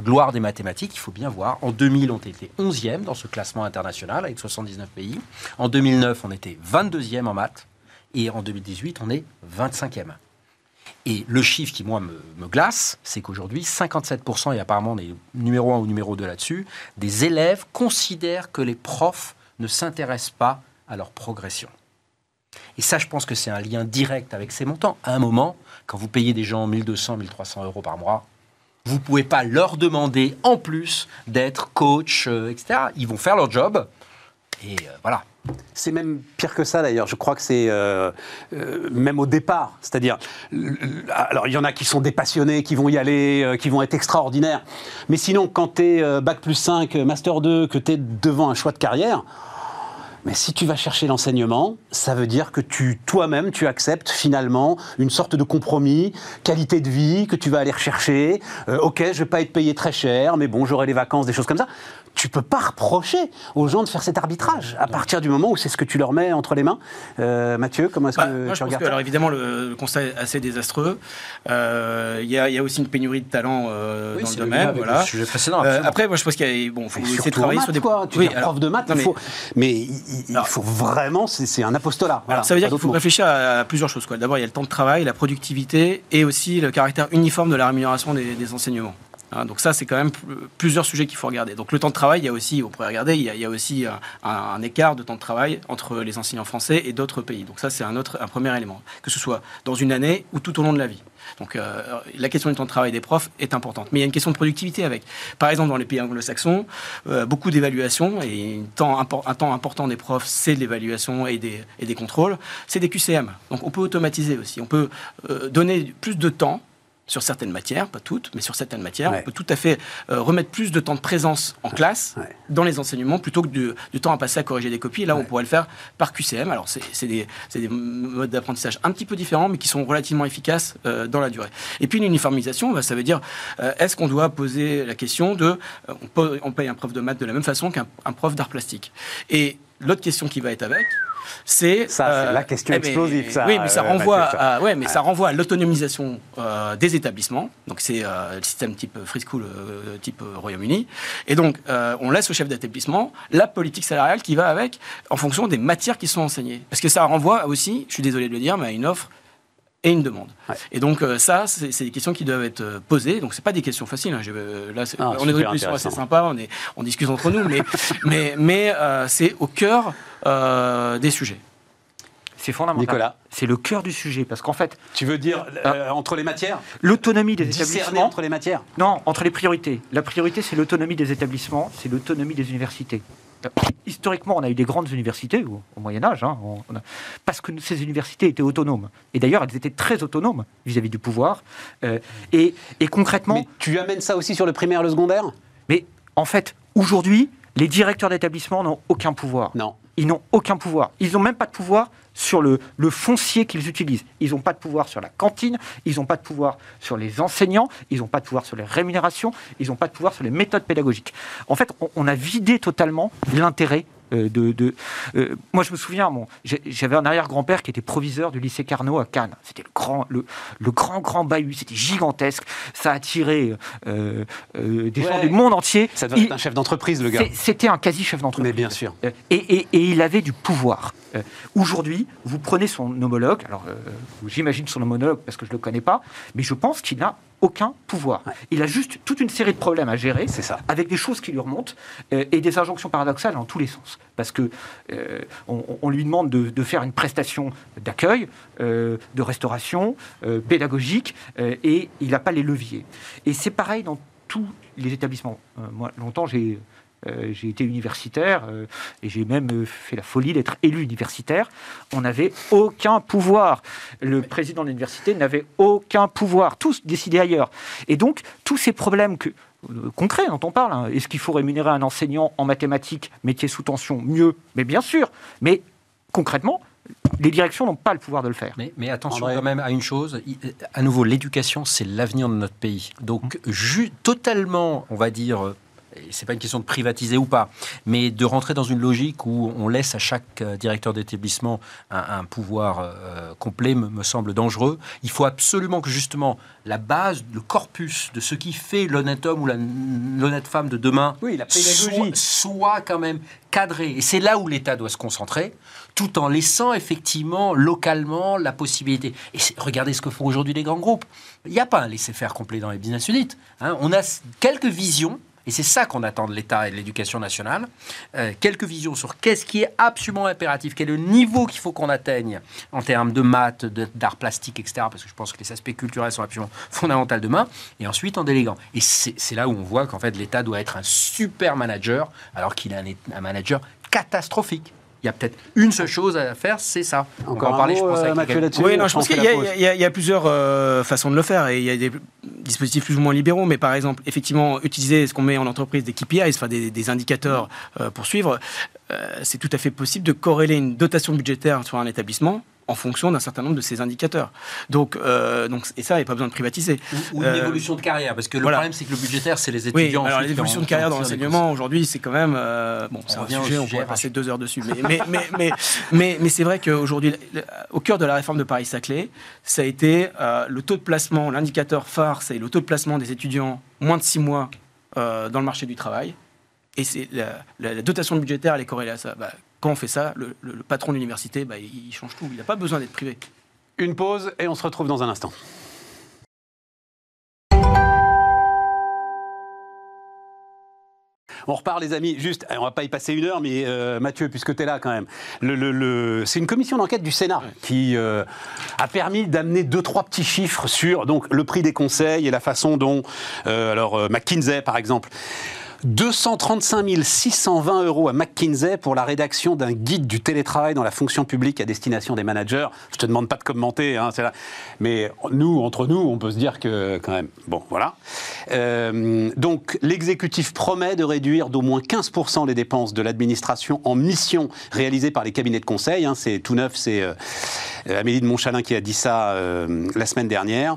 gloire des mathématiques, il faut bien voir. En 2000, on était 11e dans ce classement international avec 79 pays. En 2009, on était 22e en maths. Et en 2018, on est 25e. Et le chiffre qui, moi, me, glace, c'est qu'aujourd'hui, 57%, et apparemment on est numéro 1 ou numéro 2 là-dessus, des élèves considèrent que les profs ne s'intéressent pas à leur progression. Et ça, je pense que c'est un lien direct avec ces montants. À un moment, quand vous payez des gens 1200, 1300 euros par mois, vous ne pouvez pas leur demander en plus d'être coach, euh, etc. Ils vont faire leur job, euh, voilà. C'est même pire que ça d'ailleurs. Je crois que c'est euh, euh, même au départ. C'est-à-dire, alors il y en a qui sont des passionnés, qui vont y aller, qui vont être extraordinaires. Mais sinon, quand tu es Bac plus 5, Master 2, que tu es devant un choix de carrière, mais si tu vas chercher l'enseignement, ça veut dire que tu, toi-même, tu acceptes finalement une sorte de compromis, qualité de vie que tu vas aller rechercher. ok, je vais pas être payé très cher, mais bon, j'aurai les vacances, des choses comme ça tu peux pas reprocher aux gens de faire cet arbitrage à partir du moment où c'est ce que tu leur mets entre les mains. Euh, Mathieu, comment est-ce bah, que tu regardes Alors évidemment, le, constat est assez désastreux. Euh, il y, a aussi une pénurie de talent euh, dans le domaine. Voilà. Sujet précédent, après, moi, je pense qu'il y a, bon, faut essayer de travailler sur des. Quoi, tu oui, prof de maths, mais, il faut, mais il, faut vraiment, c'est un apostolat. ça veut dire qu'il faut réfléchir à, plusieurs choses. D'abord, il y a le temps de travail, la productivité et aussi le caractère uniforme de la rémunération des enseignements. Hein, donc ça, c'est quand même plusieurs sujets qu'il faut regarder. Donc le temps de travail, il y a aussi, on pourrait regarder, il y a, aussi un, écart de temps de travail entre les enseignants français et d'autres pays. Donc ça, c'est un autre, un premier élément, que ce soit dans une année ou tout au long de la vie. Donc euh, la question du temps de travail des profs est importante. Mais il y a une question de productivité avec. Par exemple, dans les pays anglo-saxons, euh, beaucoup d'évaluations et un temps, important des profs, c'est de l'évaluation et des, contrôles. C'est des QCM. Donc on peut automatiser aussi. On peut euh, donner plus de temps sur certaines matières, pas toutes, mais sur certaines matières, on peut tout à fait euh, remettre plus de temps de présence en classe dans les enseignements plutôt que du, temps à passer à corriger des copies. là, on pourrait le faire par QCM. Alors, c'est des, des, modes d'apprentissage un petit peu différents, mais qui sont relativement efficaces euh, dans la durée. Et puis, une uniformisation, bah, ça veut dire, euh, est-ce qu'on doit poser la question de, on, on, paye un prof de maths de la même façon qu'un prof d'art plastique? Et l'autre question qui va être avec, c'est ça, c'est la question eh ben, explosive. Ça, oui, mais ça renvoie, à, ouais, mais ça renvoie à l'autonomisation euh, des établissements. Donc c'est euh, le système type free school, euh, type Royaume-Uni. Et donc on laisse au chef d'établissement la politique salariale qui va avec, en fonction des matières qui sont enseignées. Parce que ça renvoie aussi, je suis désolé de le dire, mais à une offre et une demande. Et donc ça, c'est des questions qui doivent être posées. Donc c'est pas des questions faciles. Hein. là, ah, on est dans une assez sympa, on, est, on discute entre nous, mais, mais, mais c'est au cœur des sujets. C'est fondamental. Nicolas. C'est le cœur du sujet. Parce qu'en fait. Tu veux dire euh, entre les matières? L'autonomie des établissements. entre les matières? Non, entre les priorités. La priorité, c'est l'autonomie des établissements, c'est l'autonomie des universités. Historiquement, on a eu des grandes universités au, Moyen Âge, hein, parce que ces universités étaient autonomes. Et d'ailleurs, elles étaient très autonomes vis-à-vis du pouvoir. Euh, et, et, concrètement... Mais tu amènes ça aussi sur le primaire et le secondaire? Mais en fait, aujourd'hui, les directeurs d'établissement n'ont aucun pouvoir. Non. Ils n'ont aucun pouvoir. Ils n'ont même pas de pouvoir sur le, foncier qu'ils utilisent. Ils n'ont pas de pouvoir sur la cantine, ils n'ont pas de pouvoir sur les enseignants, ils n'ont pas de pouvoir sur les rémunérations, ils n'ont pas de pouvoir sur les méthodes pédagogiques. En fait, on a vidé totalement l'intérêt euh, de, euh, moi, je me souviens, j'avais un arrière-grand-père qui était proviseur du lycée Carnot à Cannes. C'était le grand, le, grand, grand bahut. C'était gigantesque. Ça attirait euh, des gens du monde entier. Ça devait être un chef d'entreprise, le gars. C'était un quasi chef d'entreprise. Mais bien sûr. Et, et, il avait du pouvoir. Aujourd'hui, vous prenez son homologue. Alors, j'imagine son homologue parce que je le connais pas, mais je pense qu'il n'a aucun pouvoir. Il a juste toute une série de problèmes à gérer, ça. avec des choses qui lui remontent euh, et des injonctions paradoxales dans tous les sens. Parce que euh, on, lui demande de, faire une prestation d'accueil, euh, de restauration, pédagogique, et il n'a pas les leviers. Et c'est pareil dans tous les établissements. moi, longtemps, j'ai euh, j'ai été universitaire euh, et j'ai même euh, fait la folie d'être élu universitaire. On n'avait aucun pouvoir. Le président de l'université n'avait aucun pouvoir. Tous décidaient ailleurs. Et donc, tous ces problèmes que, concrets dont on parle, hein, est-ce qu'il faut rémunérer un enseignant en mathématiques, métier sous tension, mieux? Mais bien sûr. Mais concrètement, les directions n'ont pas le pouvoir de le faire. Mais, attention quand même à une chose, à nouveau, l'éducation, c'est l'avenir de notre pays. Donc, totalement, on va dire, c'est pas une question de privatiser ou pas, mais de rentrer dans une logique où on laisse à chaque euh, directeur d'établissement un, pouvoir euh, complet me, semble dangereux. Il faut absolument que justement la base, le corpus de ce qui fait l'honnête homme ou l'honnête femme de demain oui, la soit, soit, quand même cadré. Et c'est là où l'État doit se concentrer, tout en laissant effectivement localement la possibilité. Et regardez ce que font aujourd'hui les grands groupes. Il n'y a pas un laisser-faire complet dans les business units. Hein. On a quelques visions et c'est ça qu'on attend de l'État et de l'éducation nationale. Euh, quelques visions sur qu'est-ce qui est absolument impératif, quel est le niveau qu'il faut qu'on atteigne en termes de maths, d'art plastique, etc. Parce que je pense que les aspects culturels sont absolument fondamentaux demain. Et ensuite en déléguant. Et c'est là où on voit qu'en fait l'État doit être un super manager, alors qu'il est un manager catastrophique il y a peut-être une seule chose à faire, c'est ça. Encore en parler, je pense, euh, Oui, non, je pense qu'il y, y, a plusieurs euh, façons de le faire et il y a des dispositifs plus ou moins libéraux, mais par exemple, effectivement, utiliser ce qu'on met en entreprise des KPIs, enfin des, des indicateurs euh, pour suivre, c'est tout à fait possible de corréler une dotation budgétaire sur un établissement en fonction d'un certain nombre de ces indicateurs. Donc, euh, donc et ça, il n'y a pas besoin de privatiser. Ou, une euh, évolution de carrière, parce que le problème, c'est que le budgétaire, c'est les étudiants. Oui, alors l'évolution de carrière dans l'enseignement, aujourd'hui, c'est quand même... Euh, bon, c'est un sujet, on pourrait passer deux heures dessus. Mais, mais, mais, mais, mais c'est vrai qu'aujourd'hui, au cœur de la réforme de Paris-Saclay, ça a été le taux de placement, l'indicateur phare, c'est le taux de placement des étudiants moins de six mois dans le marché du travail. Et c'est la, dotation budgétaire, elle est corrélée à ça. Bah, quand on fait ça, le, patron de l'université, bah, il change tout. Il n'a pas besoin d'être privé. Une pause et on se retrouve dans un instant. On repart, les amis. Juste, on va pas y passer une heure, mais euh, Mathieu, puisque tu es là quand même. Le, c'est une commission d'enquête du Sénat qui euh, a permis d'amener deux, trois petits chiffres sur donc, le prix des conseils et la façon dont, euh, alors, McKinsey, par exemple, 235 620 euros à McKinsey pour la rédaction d'un guide du télétravail dans la fonction publique à destination des managers. Je te demande pas de commenter, hein, mais nous, entre nous, on peut se dire que quand même, bon, voilà. Euh, donc, l'exécutif promet de réduire d'au moins 15% les dépenses de l'administration en mission réalisées par les cabinets de conseil. Hein. c'est tout neuf, c'est euh, Amélie de Montchalin qui a dit ça euh, la semaine dernière.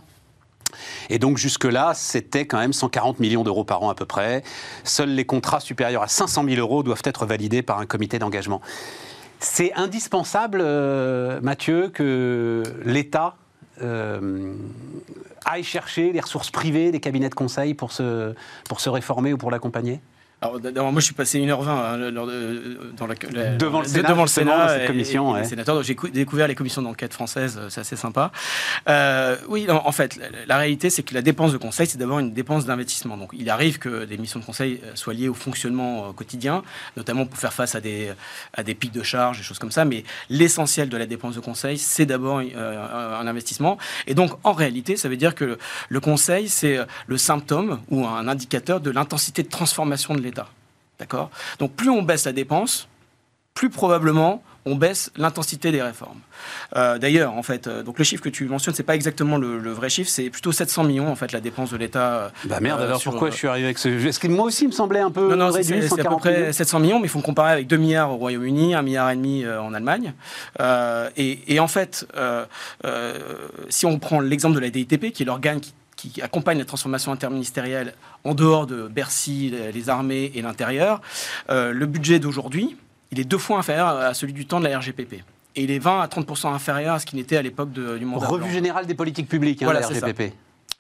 Et donc jusque-là, c'était quand même 140 millions d'euros par an à peu près. Seuls les contrats supérieurs à 500 000 euros doivent être validés par un comité d'engagement. C'est indispensable, euh, Mathieu, que l'État euh, aille chercher les ressources privées des cabinets de conseil pour se, pour se réformer ou pour l'accompagner? Alors, moi, je suis passé 1h20 hein, dans la, devant le Sénat, devant le Sénat cette commission, et, j'ai découvert les commissions d'enquête françaises, euh, c'est assez sympa. Euh, oui, en, fait, la, réalité, c'est que la dépense de conseil, c'est d'abord une dépense d'investissement. Donc, il arrive que des missions de conseil euh, soient liées au fonctionnement quotidien, notamment pour faire face à des, à des pics de charges, des choses comme ça. Mais l'essentiel de la dépense de conseil, c'est d'abord un investissement. Et donc, en réalité, ça veut dire que le, le conseil, c'est le symptôme ou un indicateur de l'intensité de transformation de D'accord? Donc plus on baisse la dépense, plus probablement on baisse l'intensité des réformes. Euh, d'ailleurs, en fait, euh, donc le chiffre que tu mentionnes, c'est pas exactement le, vrai chiffre, c'est plutôt 700 millions en fait la dépense de l'État. Euh, bah merde, alors pourquoi je suis arrivé avec ce Est-ce que moi aussi il me semblait un peu non, non, réduit C'est à peu près 700 millions, mais il faut comparer avec 2 milliards au Royaume-Uni, 1 milliard et demi en Allemagne. Et, en fait, si on prend l'exemple de la DITP, qui est l'organe qui qui accompagne la transformation interministérielle en dehors de Bercy, les armées et l'intérieur, euh, le budget d'aujourd'hui, il est deux fois inférieur à celui du temps de la RGPP. Et il est 20 à 30% inférieur à ce qu'il n'était à l'époque du mandat. Revue générale des politiques publiques, hein, la RGPP.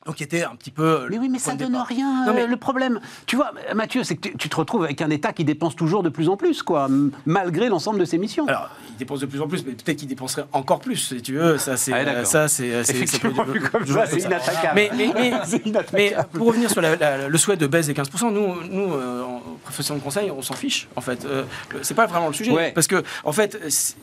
Donc, qui était un petit peu. Mais oui, mais ça donne rien. Non, mais... Le problème, tu vois, Mathieu, c'est que tu, te retrouves avec un État qui dépense toujours de plus en plus, quoi, malgré l'ensemble de ses missions. Alors, il dépense de plus en plus, mais peut-être qu'il dépenserait encore plus, si tu veux. Ça, c'est. Ah, ça, c'est. Effectivement, comme ça, c'est inattaquable. Mais, mais, mais, pour revenir sur le souhait de baisse des 15%, nous, nous euh, en profession de conseil, on s'en fiche, en fait. Euh, c'est pas vraiment le sujet. Parce que, en fait, ce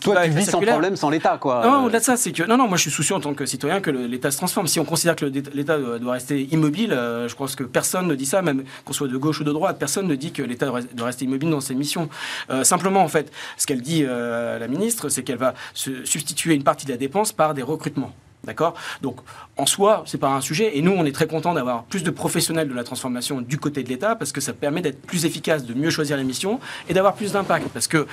qui Toi, tu vis sans problème sans l'État, quoi. Non, au-delà de ça, c'est que. Non, non, moi, je suis soucieux en tant que citoyen que l'État se transforme. Si on considère que l'État doit rester immobile. Euh, je pense que personne ne dit ça, même qu'on soit de gauche ou de droite, personne ne dit que l'État doit rester immobile dans ses missions. Euh, simplement, en fait, ce qu'elle dit, euh, la ministre, c'est qu'elle va se substituer une partie de la dépense par des recrutements. D'accord? Donc, en soi, c'est pas un sujet. Et nous, on est très content d'avoir plus de professionnels de la transformation du côté de l'État parce que ça permet d'être plus efficace, de mieux choisir les missions et d'avoir plus d'impact. Parce que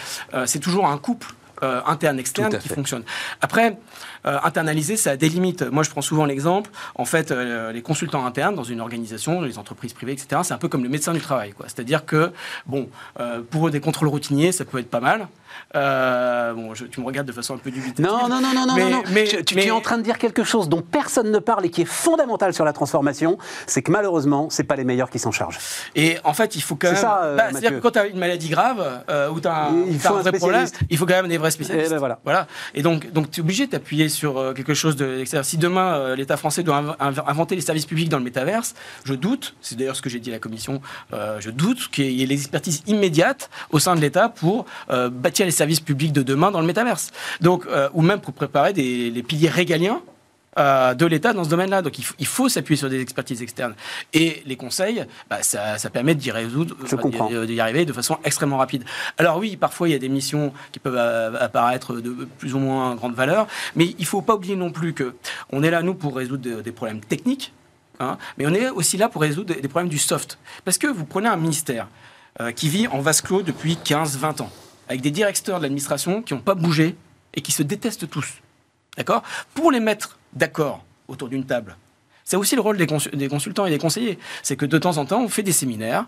c'est toujours un couple euh, interne-externe qui fonctionne. Après, euh, internaliser, ça a des limites. Moi, je prends souvent l'exemple, en fait, euh, les consultants internes dans une organisation, les entreprises privées, etc., c'est un peu comme le médecin du travail. C'est-à-dire que, bon, pour eux, des contrôles routiniers, ça peut être pas mal. Bon, tu me regardes de façon un peu dubitative. Non, non, non, non, non, non. Mais, tu, es en train de dire quelque chose dont personne ne parle et qui est fondamental sur la transformation, c'est que malheureusement, c'est pas les meilleurs qui s'en chargent. Et en fait, il faut quand même. Bah, c'est-à-dire que quand tu as une maladie grave ou tu as, un, un vrai problème, il faut quand même des vrais spécialistes. Et ben voilà. voilà. Et donc, donc tu es obligé de t'appuyer sur euh, quelque chose de Si demain, euh, l'État français doit inventer les services publics dans le métaverse, je doute, c'est d'ailleurs ce que j'ai dit à la Commission, euh, je doute qu'il y ait les expertises immédiates au sein de l'État pour bâtir les services publics de demain dans le métaverse. Donc, ou même pour préparer des, les piliers régaliens euh, de l'État dans ce domaine-là. Donc il, faut s'appuyer sur des expertises externes. Et les conseils, bah, ça, permet d'y résoudre, d'y arriver de façon extrêmement rapide. Alors oui, parfois il y a des missions qui peuvent apparaître de plus ou moins grande valeur, mais il ne faut pas oublier non plus que on est là nous pour résoudre des problèmes techniques. Hein, mais on est aussi là pour résoudre des problèmes du soft. Parce que vous prenez un ministère euh, qui vit en vase clos depuis 15-20 ans, avec des directeurs de l'administration qui n'ont pas bougé et qui se détestent tous. D'accord? Pour les mettre d'accord autour d'une table. C'est aussi le rôle des, consultants et des conseillers. C'est que de temps en temps, on fait des séminaires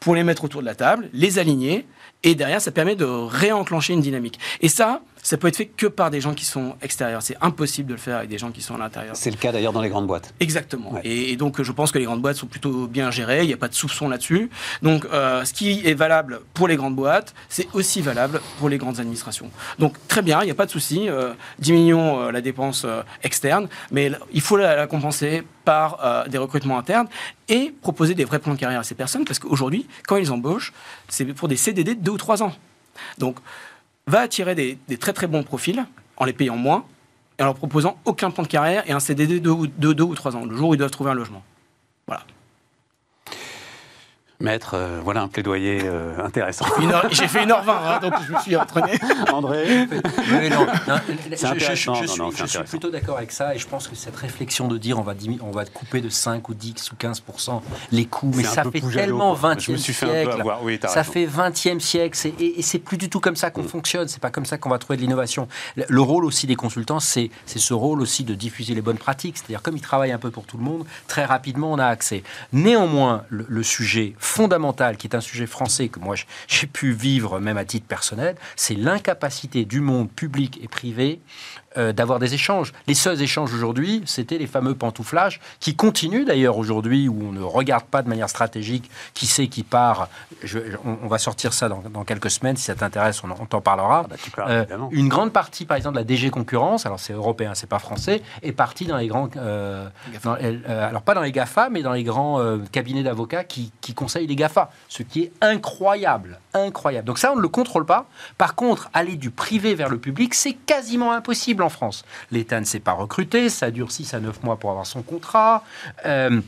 pour les mettre autour de la table, les aligner, et derrière, ça permet de réenclencher une dynamique. Et ça, ça peut être fait que par des gens qui sont extérieurs. C'est impossible de le faire avec des gens qui sont à l'intérieur. C'est le cas d'ailleurs dans les grandes boîtes. Exactement. Et, donc, je pense que les grandes boîtes sont plutôt bien gérées. Il n'y a pas de soupçon là-dessus. Donc, euh, ce qui est valable pour les grandes boîtes, c'est aussi valable pour les grandes administrations. Donc, très bien, il n'y a pas de souci. Euh, diminuons euh, la dépense externe, mais il faut la, compenser par des recrutements internes et proposer des vrais plans de carrière à ces personnes parce qu'aujourd'hui, quand ils embauchent, c'est pour des CDD de deux ou trois ans. Donc, va attirer des, très très bons profils en les payant moins et en leur proposant aucun plan de carrière et un CDD de deux ou trois ans, le jour où ils doivent trouver un logement. Voilà. Maître, euh, voilà un plaidoyer euh, intéressant. J'ai fait 1h20, hein, donc je me suis entraîné. André oui, non, je, suis plutôt d'accord avec ça et je pense que cette réflexion de dire on va, on va couper de 5 ou 10 ou 15 les coûts, mais ça fait tellement 20e siècle. ça fait 20e siècle et, c'est plus du tout comme ça qu'on mm. fonctionne. C'est pas comme ça qu'on va trouver de l'innovation. Le rôle aussi des consultants, c'est ce rôle aussi de diffuser les bonnes pratiques. C'est-à-dire comme ils travaillent un peu pour tout le monde, très rapidement on a accès. Néanmoins, le, le sujet fondamental, qui est un sujet français que moi j'ai pu vivre même à titre personnel, c'est l'incapacité du monde public et privé euh, d'avoir des échanges. Les seuls échanges aujourd'hui, c'était les fameux pantouflages, qui continuent d'ailleurs aujourd'hui, où on ne regarde pas de manière stratégique qui c'est qui part. on, va sortir ça dans, quelques semaines, si ça t'intéresse, on, t'en parlera. Ah bah, euh, une grande partie, par exemple, de la DG Concurrence, alors c'est européen, c'est pas français, est partie dans les grands... Euh, alors pas dans les GAFA, mais dans les grands cabinets d'avocats qui, qui conseillent les GAFA, ce qui est incroyable, incroyable. Donc ça, on ne le contrôle pas. Par contre, aller du privé vers le public, c'est quasiment impossible en France. L'État ne s'est pas recruté, ça dure 6 à 9 mois pour avoir son contrat. Euh,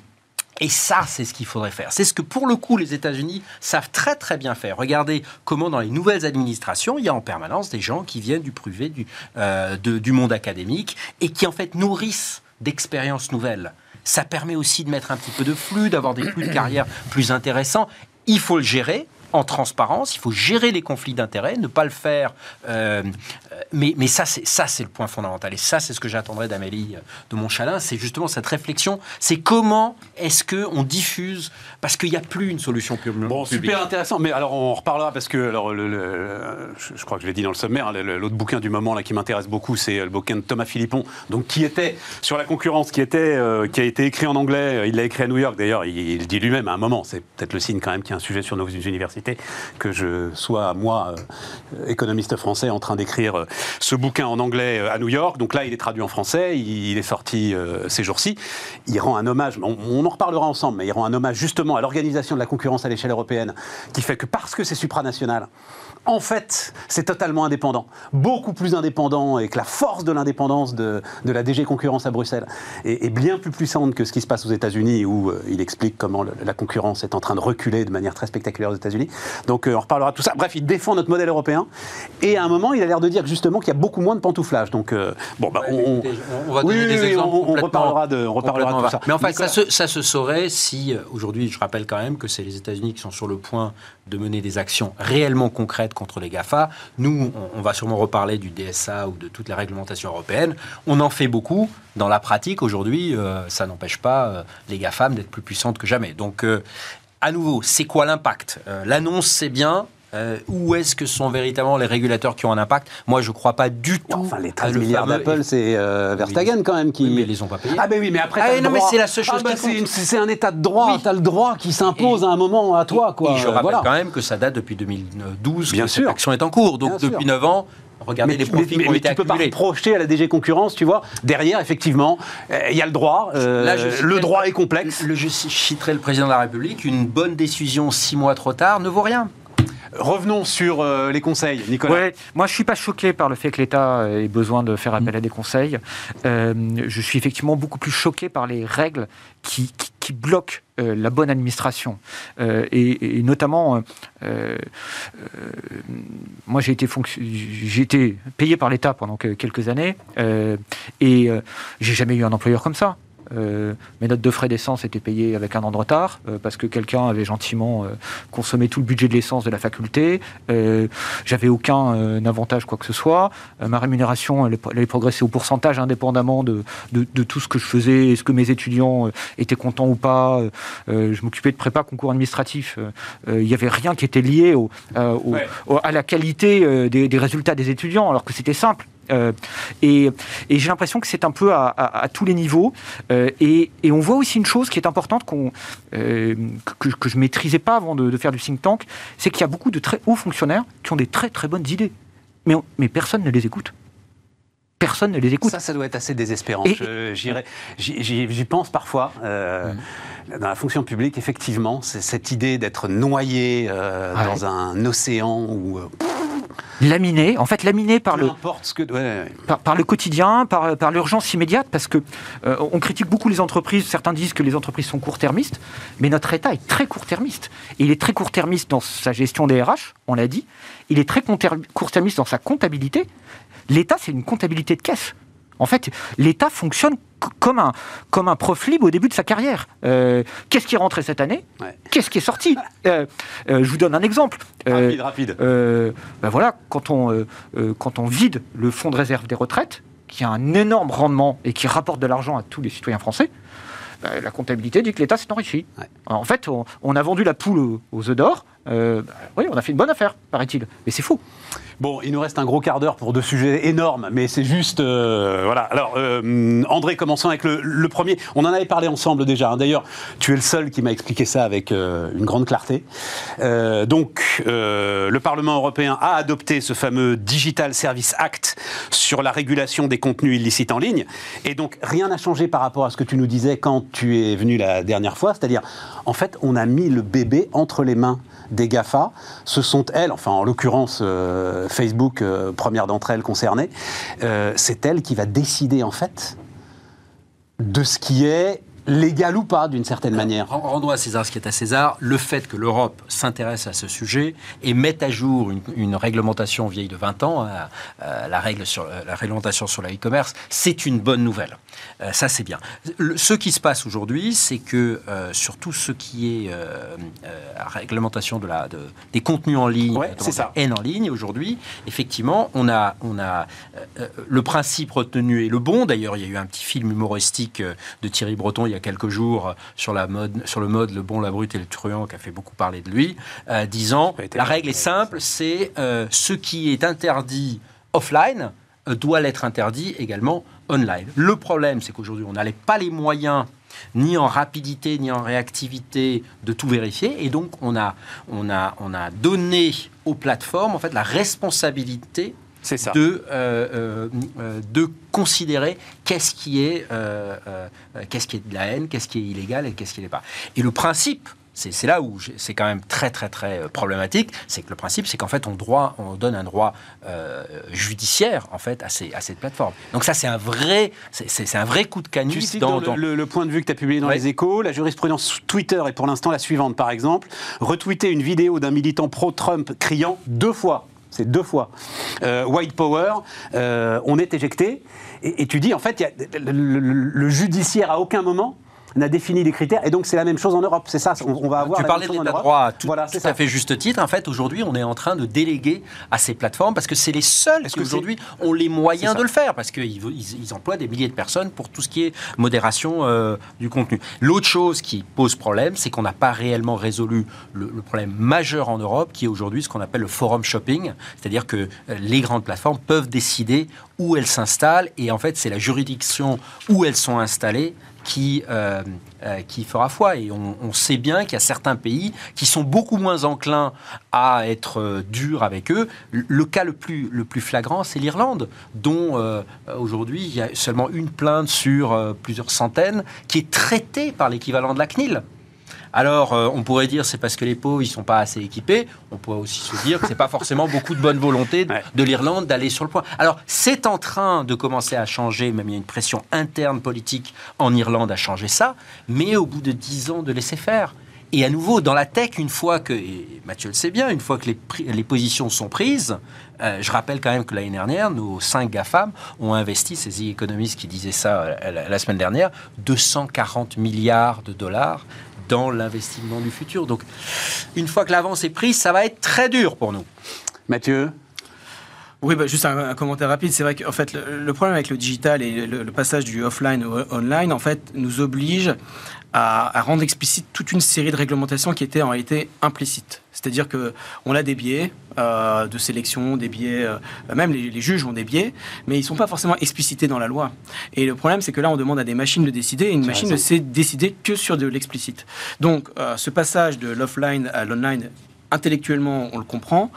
et ça, c'est ce qu'il faudrait faire. C'est ce que, pour le coup, les États-Unis savent très très bien faire. Regardez comment dans les nouvelles administrations, il y a en permanence des gens qui viennent du privé, du, euh, du monde académique, et qui en fait nourrissent d'expériences nouvelles. Ça permet aussi de mettre un petit peu de flux, d'avoir des flux de carrière plus intéressants. Il faut le gérer en transparence, il faut gérer les conflits d'intérêts, ne pas le faire. Euh, mais, mais ça, c'est ça, c'est le point fondamental. Et ça, c'est ce que j'attendrai d'Amélie euh, de Montchalin. C'est justement cette réflexion. C'est comment est-ce que on diffuse parce qu'il n'y a plus une solution publique. Bon, super intéressant. Mais alors, on reparlera parce que alors le, je, crois que je l'ai dit dans le sommaire. L'autre bouquin du moment là qui m'intéresse beaucoup, c'est le bouquin de Thomas Philippon, donc qui était sur la concurrence, qui était, euh, qui a été écrit en anglais. Il l'a écrit à New York d'ailleurs. Il, il, dit lui-même à un moment. C'est peut-être le signe quand même qu'il y a un sujet sur nos universités que je sois, moi, euh, économiste français, en train d'écrire euh, ce bouquin en anglais euh, à New York. Donc là, il est traduit en français, il, est sorti ces jours-ci. Il rend un hommage, on, en reparlera ensemble, mais il rend un hommage justement à l'organisation de la concurrence à l'échelle européenne, qui fait que parce que c'est supranational, en fait, c'est totalement indépendant, beaucoup plus indépendant, et que la force de l'indépendance de, la DG Concurrence à Bruxelles est, bien plus puissante que ce qui se passe aux États-Unis, où il explique comment la concurrence est en train de reculer de manière très spectaculaire aux États-Unis. Donc, euh, on reparlera de tout ça. Bref, il défend notre modèle européen, et à un moment, il a l'air de dire justement qu'il y a beaucoup moins de pantouflage. Donc, euh, bon, bah, on, va donner des exemples. On, reparlera de, on reparlera de tout ça. Mais en fait, ça se, ça se saurait si aujourd'hui, je rappelle quand même que c'est les États-Unis qui sont sur le point de mener des actions réellement concrètes contre les GAFA. Nous, on, va sûrement reparler du DSA ou de toutes les réglementations européennes. On en fait beaucoup. Dans la pratique, aujourd'hui, euh, ça n'empêche pas euh, les GAFAM d'être plus puissantes que jamais. Donc, euh, à nouveau, c'est quoi l'impact? L'annonce, c'est bien. Euh, où est-ce que sont véritablement les régulateurs qui ont un impact? Moi, je ne crois pas du tout. Enfin, les 13 milliards d'Apple, c'est euh, Verstagen quand même qui. Oui, mais ils les ont pas payés. Ah, ben oui, mais après. Ah, non, mais c'est la seule chose ah, bah, C'est un état de droit. Tu as le droit qui s'impose à un moment à toi, quoi. Et je rappelle quand même que ça date depuis 2012 Bien que sûr. cette est en cours. Donc, depuis 9 ans, Regardez les profits qui ont été tu peux pas projeter à la DG concurrence, tu vois. Derrière, effectivement, euh, il y a le droit. le droit est complexe. je citerai le président de la République. Une bonne décision six mois trop tard ne vaut rien. Revenons sur euh, les conseils, Nicolas. Ouais, moi, je suis pas choqué par le fait que l'État ait besoin de faire appel à des conseils. Euh, je suis effectivement beaucoup plus choqué par les règles qui, bloquent euh, la bonne administration. Et, notamment, moi, j'ai été, j'ai été payé par l'État pendant quelques années et j'ai jamais eu un employeur comme ça. Euh, mes notes de frais d'essence étaient payées avec un an de retard euh, parce que quelqu'un avait gentiment euh, consommé tout le budget de l'essence de la faculté. J'avais aucun avantage quoi que ce soit. ma rémunération elle, allait progresser au pourcentage indépendamment de, de, tout ce que je faisais. Est-ce que mes étudiants étaient contents ou pas Je m'occupais de prépa concours administratif. Il n'y avait rien qui était lié au, à la qualité des, des résultats des étudiants alors que c'était simple. Euh, et, j'ai l'impression que c'est un peu à, tous les niveaux. Euh, et, on voit aussi une chose qui est importante qu'on, euh, que, je ne maîtrisais pas avant de, faire du think tank, c'est qu'il y a beaucoup de très hauts fonctionnaires qui ont des très très bonnes idées. Mais, mais personne ne les écoute personne ne les écoute. Ça, ça doit être assez désespérant. J'y pense parfois. Mm. Dans la fonction publique, effectivement, c'est cette idée d'être noyé dans un océan où laminé, en fait laminé par le, Par, le quotidien, par, par l'urgence immédiate, parce que euh, on critique beaucoup les entreprises. Certains disent que les entreprises sont court-termistes, mais notre État est très court-termiste. il est très court-termiste dans sa gestion des RH, on l'a dit. Il est très court-termiste dans sa comptabilité. L'État, c'est une comptabilité de caisse. En fait, l'État fonctionne comme un, comme un prof libre au début de sa carrière. Euh, qu'est-ce qui est rentré cette année? Qu'est-ce qui est sorti? Euh, euh, Je vous donne un exemple. rapide, rapide. Ben voilà, quand on, quand on vide le fonds de réserve des retraites, qui a un énorme rendement et qui rapporte de l'argent à tous les citoyens français, bah, la comptabilité dit que l'État s'est enrichi. En fait, on, a vendu la poule aux, œufs d'or. Euh, oui, on a fait une bonne affaire, paraît-il. Mais c'est faux. Bon, il nous reste un gros quart d'heure pour deux sujets énormes, mais c'est juste. Euh, voilà. Alors, euh, André, commençons avec le, premier. On en avait parlé ensemble déjà. Hein. D'ailleurs, tu es le seul qui m'a expliqué ça avec une grande clarté. donc, le Parlement européen a adopté ce fameux Digital Service Act sur la régulation des contenus illicites en ligne. Et donc, rien n'a changé par rapport à ce que tu nous disais quand tu es venu la dernière fois. C'est-à-dire, en fait, on a mis le bébé entre les mains des GAFA. Ce sont elles, enfin en l'occurrence euh, Facebook, euh, première d'entre elles concernées, euh, c'est elle qui va décider en fait de ce qui est légal ou pas, d'une certaine manière. Rendons à César ce qui est à César. Le fait que l'Europe s'intéresse à ce sujet et mette à jour une, réglementation vieille de 20 ans, hein, euh, la, règle sur, la réglementation sur le e-commerce, c'est une bonne nouvelle. Euh, ça, c'est bien. ce qui se passe aujourd'hui, c'est que euh, sur tout ce qui est la réglementation de la, des contenus en ligne, c'est ça. haine en ligne, aujourd'hui, effectivement, on a, on a le principe retenu et le bon. D'ailleurs, il y a eu un petit film humoristique de Thierry Breton il y a quelques jours sur, la mode, sur le mode Le bon, la brute et le truand, qui a fait beaucoup parler de lui, euh, disant la règle est simple, c'est euh, ce qui est interdit offline euh, doit l'être interdit également online. Le problème, c'est qu'aujourd'hui, on n'avait pas les moyens ni en rapidité ni en réactivité de tout vérifier et donc on a, on a, on a donné aux plateformes en fait la responsabilité ça. De, euh, euh, euh, de considérer qu'est-ce qui est, qu'est-ce qui est de la haine, qu'est-ce qui est illégal et qu'est-ce qui n'est pas. Et le principe, c'est là où c'est quand même très très très problématique, c'est que le principe c'est qu'en fait on, droit, on donne un droit judiciaire en fait à ces, à cette plateforme. Donc ça c'est un vrai c'est un vrai coup de canus. dans, Le, point de vue que tu as publié dans les Échos, la jurisprudence Twitter est pour l'instant la suivante par exemple, retweeter une vidéo d'un militant pro-Trump criant deux fois c'est deux fois. Euh, white Power, euh, on est éjecté. Et, tu dis, en fait, le, judiciaire à aucun moment n'a défini des critères. Et donc, c'est la même chose en Europe. C'est ça, on, va avoir. Tu parlais de l'état droit tout, voilà, tout à fait juste titre. En fait, aujourd'hui, on est en train de déléguer à ces plateformes parce que c'est les seuls qui aujourd'hui ont les moyens de le faire parce qu'ils ils, emploient des milliers de personnes pour tout ce qui est modération euh, du contenu. L'autre chose qui pose problème, c'est qu'on n'a pas réellement résolu le, problème majeur en Europe qui est aujourd'hui ce qu'on appelle le forum shopping. C'est-à-dire que euh, les grandes plateformes peuvent décider où elles s'installent et en fait, c'est la juridiction où elles sont installées qui, euh, euh, qui fera foi. Et on, sait bien qu'il y a certains pays qui sont beaucoup moins enclins à être euh, durs avec eux. Le cas le plus, le plus flagrant, c'est l'Irlande, dont aujourd'hui il y a seulement une plainte sur plusieurs centaines qui est traitée par l'équivalent de la CNIL. Alors, euh, on pourrait dire c'est parce que les pauvres ils sont pas assez équipés. On pourrait aussi se dire que c'est pas forcément beaucoup de bonne volonté de, l'Irlande d'aller sur le point. Alors, c'est en train de commencer à changer. Même il y a une pression interne politique en Irlande à changer ça. Mais au bout de dix ans de laisser faire. Et à nouveau, dans la tech, une fois que, et Mathieu le sait bien, une fois que les, positions sont prises, euh, je rappelle quand même que l'année dernière, nos cinq GAFAM ont investi, c'est The Economist qui disait ça euh, la semaine dernière, 240 milliards de dollars dans l'investissement du futur. Donc, une fois que l'avance est prise, ça va être très dur pour nous. Mathieu oui, bah, juste un, commentaire rapide. C'est vrai qu'en fait, le, problème avec le digital et le, passage du offline au online, en fait, nous oblige à, rendre explicite toute une série de réglementations qui étaient en réalité implicites. C'est-à-dire que on a des biais euh, de sélection, des biais, euh, même les, juges ont des biais, mais ils ne sont pas forcément explicités dans la loi. Et le problème, c'est que là, on demande à des machines de décider, et une machine ne sait décider que sur de l'explicite. Donc, euh, ce passage de l'offline à l'online, intellectuellement, on le comprend.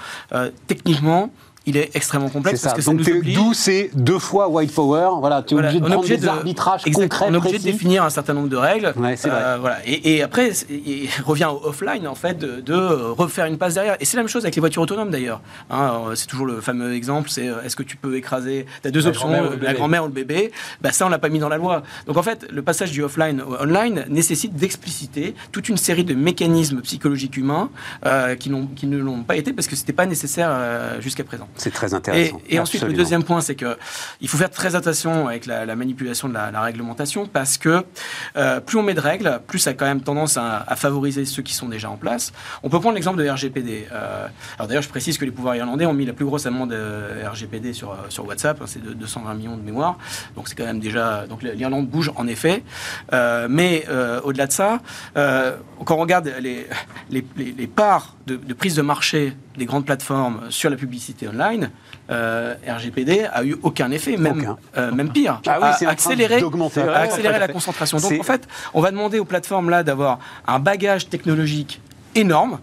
techniquement, il est extrêmement complexe. Parce que Donc d'où c'est deux fois white power. Voilà, tu es obligé de prendre des arbitrages concrets. On est obligé de définir un certain nombre de règles. Ouais, euh, voilà. et, après, il revient au offline en fait de, refaire une passe derrière. Et c'est la même chose avec les voitures autonomes d'ailleurs. Hein, c'est toujours le fameux exemple. C'est euh, est-ce que tu peux écraser Tu as deux options, la grand-mère ou le bébé. Bah, ça, on l'a pas mis dans la loi. Donc en fait, le passage du offline au online nécessite d'expliciter toute une série de mécanismes psychologiques humains euh, qui, qui ne l'ont pas été parce que c'était pas nécessaire jusqu'à présent. C'est très intéressant. Et, ensuite, le deuxième point, c'est qu'il faut faire très attention avec la, manipulation de la, réglementation parce que euh, plus on met de règles, plus ça a quand même tendance à, favoriser ceux qui sont déjà en place. On peut prendre l'exemple de RGPD. Euh, alors d'ailleurs, je précise que les pouvoirs irlandais ont mis la plus grosse amende RGPD sur, sur WhatsApp, hein, c'est de 220 millions de mémoire. Donc c'est quand même déjà. Donc l'Irlande bouge en effet. Euh, mais au-delà de ça, quand on regarde les, les, les parts de, de prise de marché des grandes plateformes sur la publicité online, euh, RGPD a eu aucun effet, même, euh, même pire, ah oui, a accéléré, la concentration. Donc en fait, on va demander aux plateformes là d'avoir un bagage technologique énorme.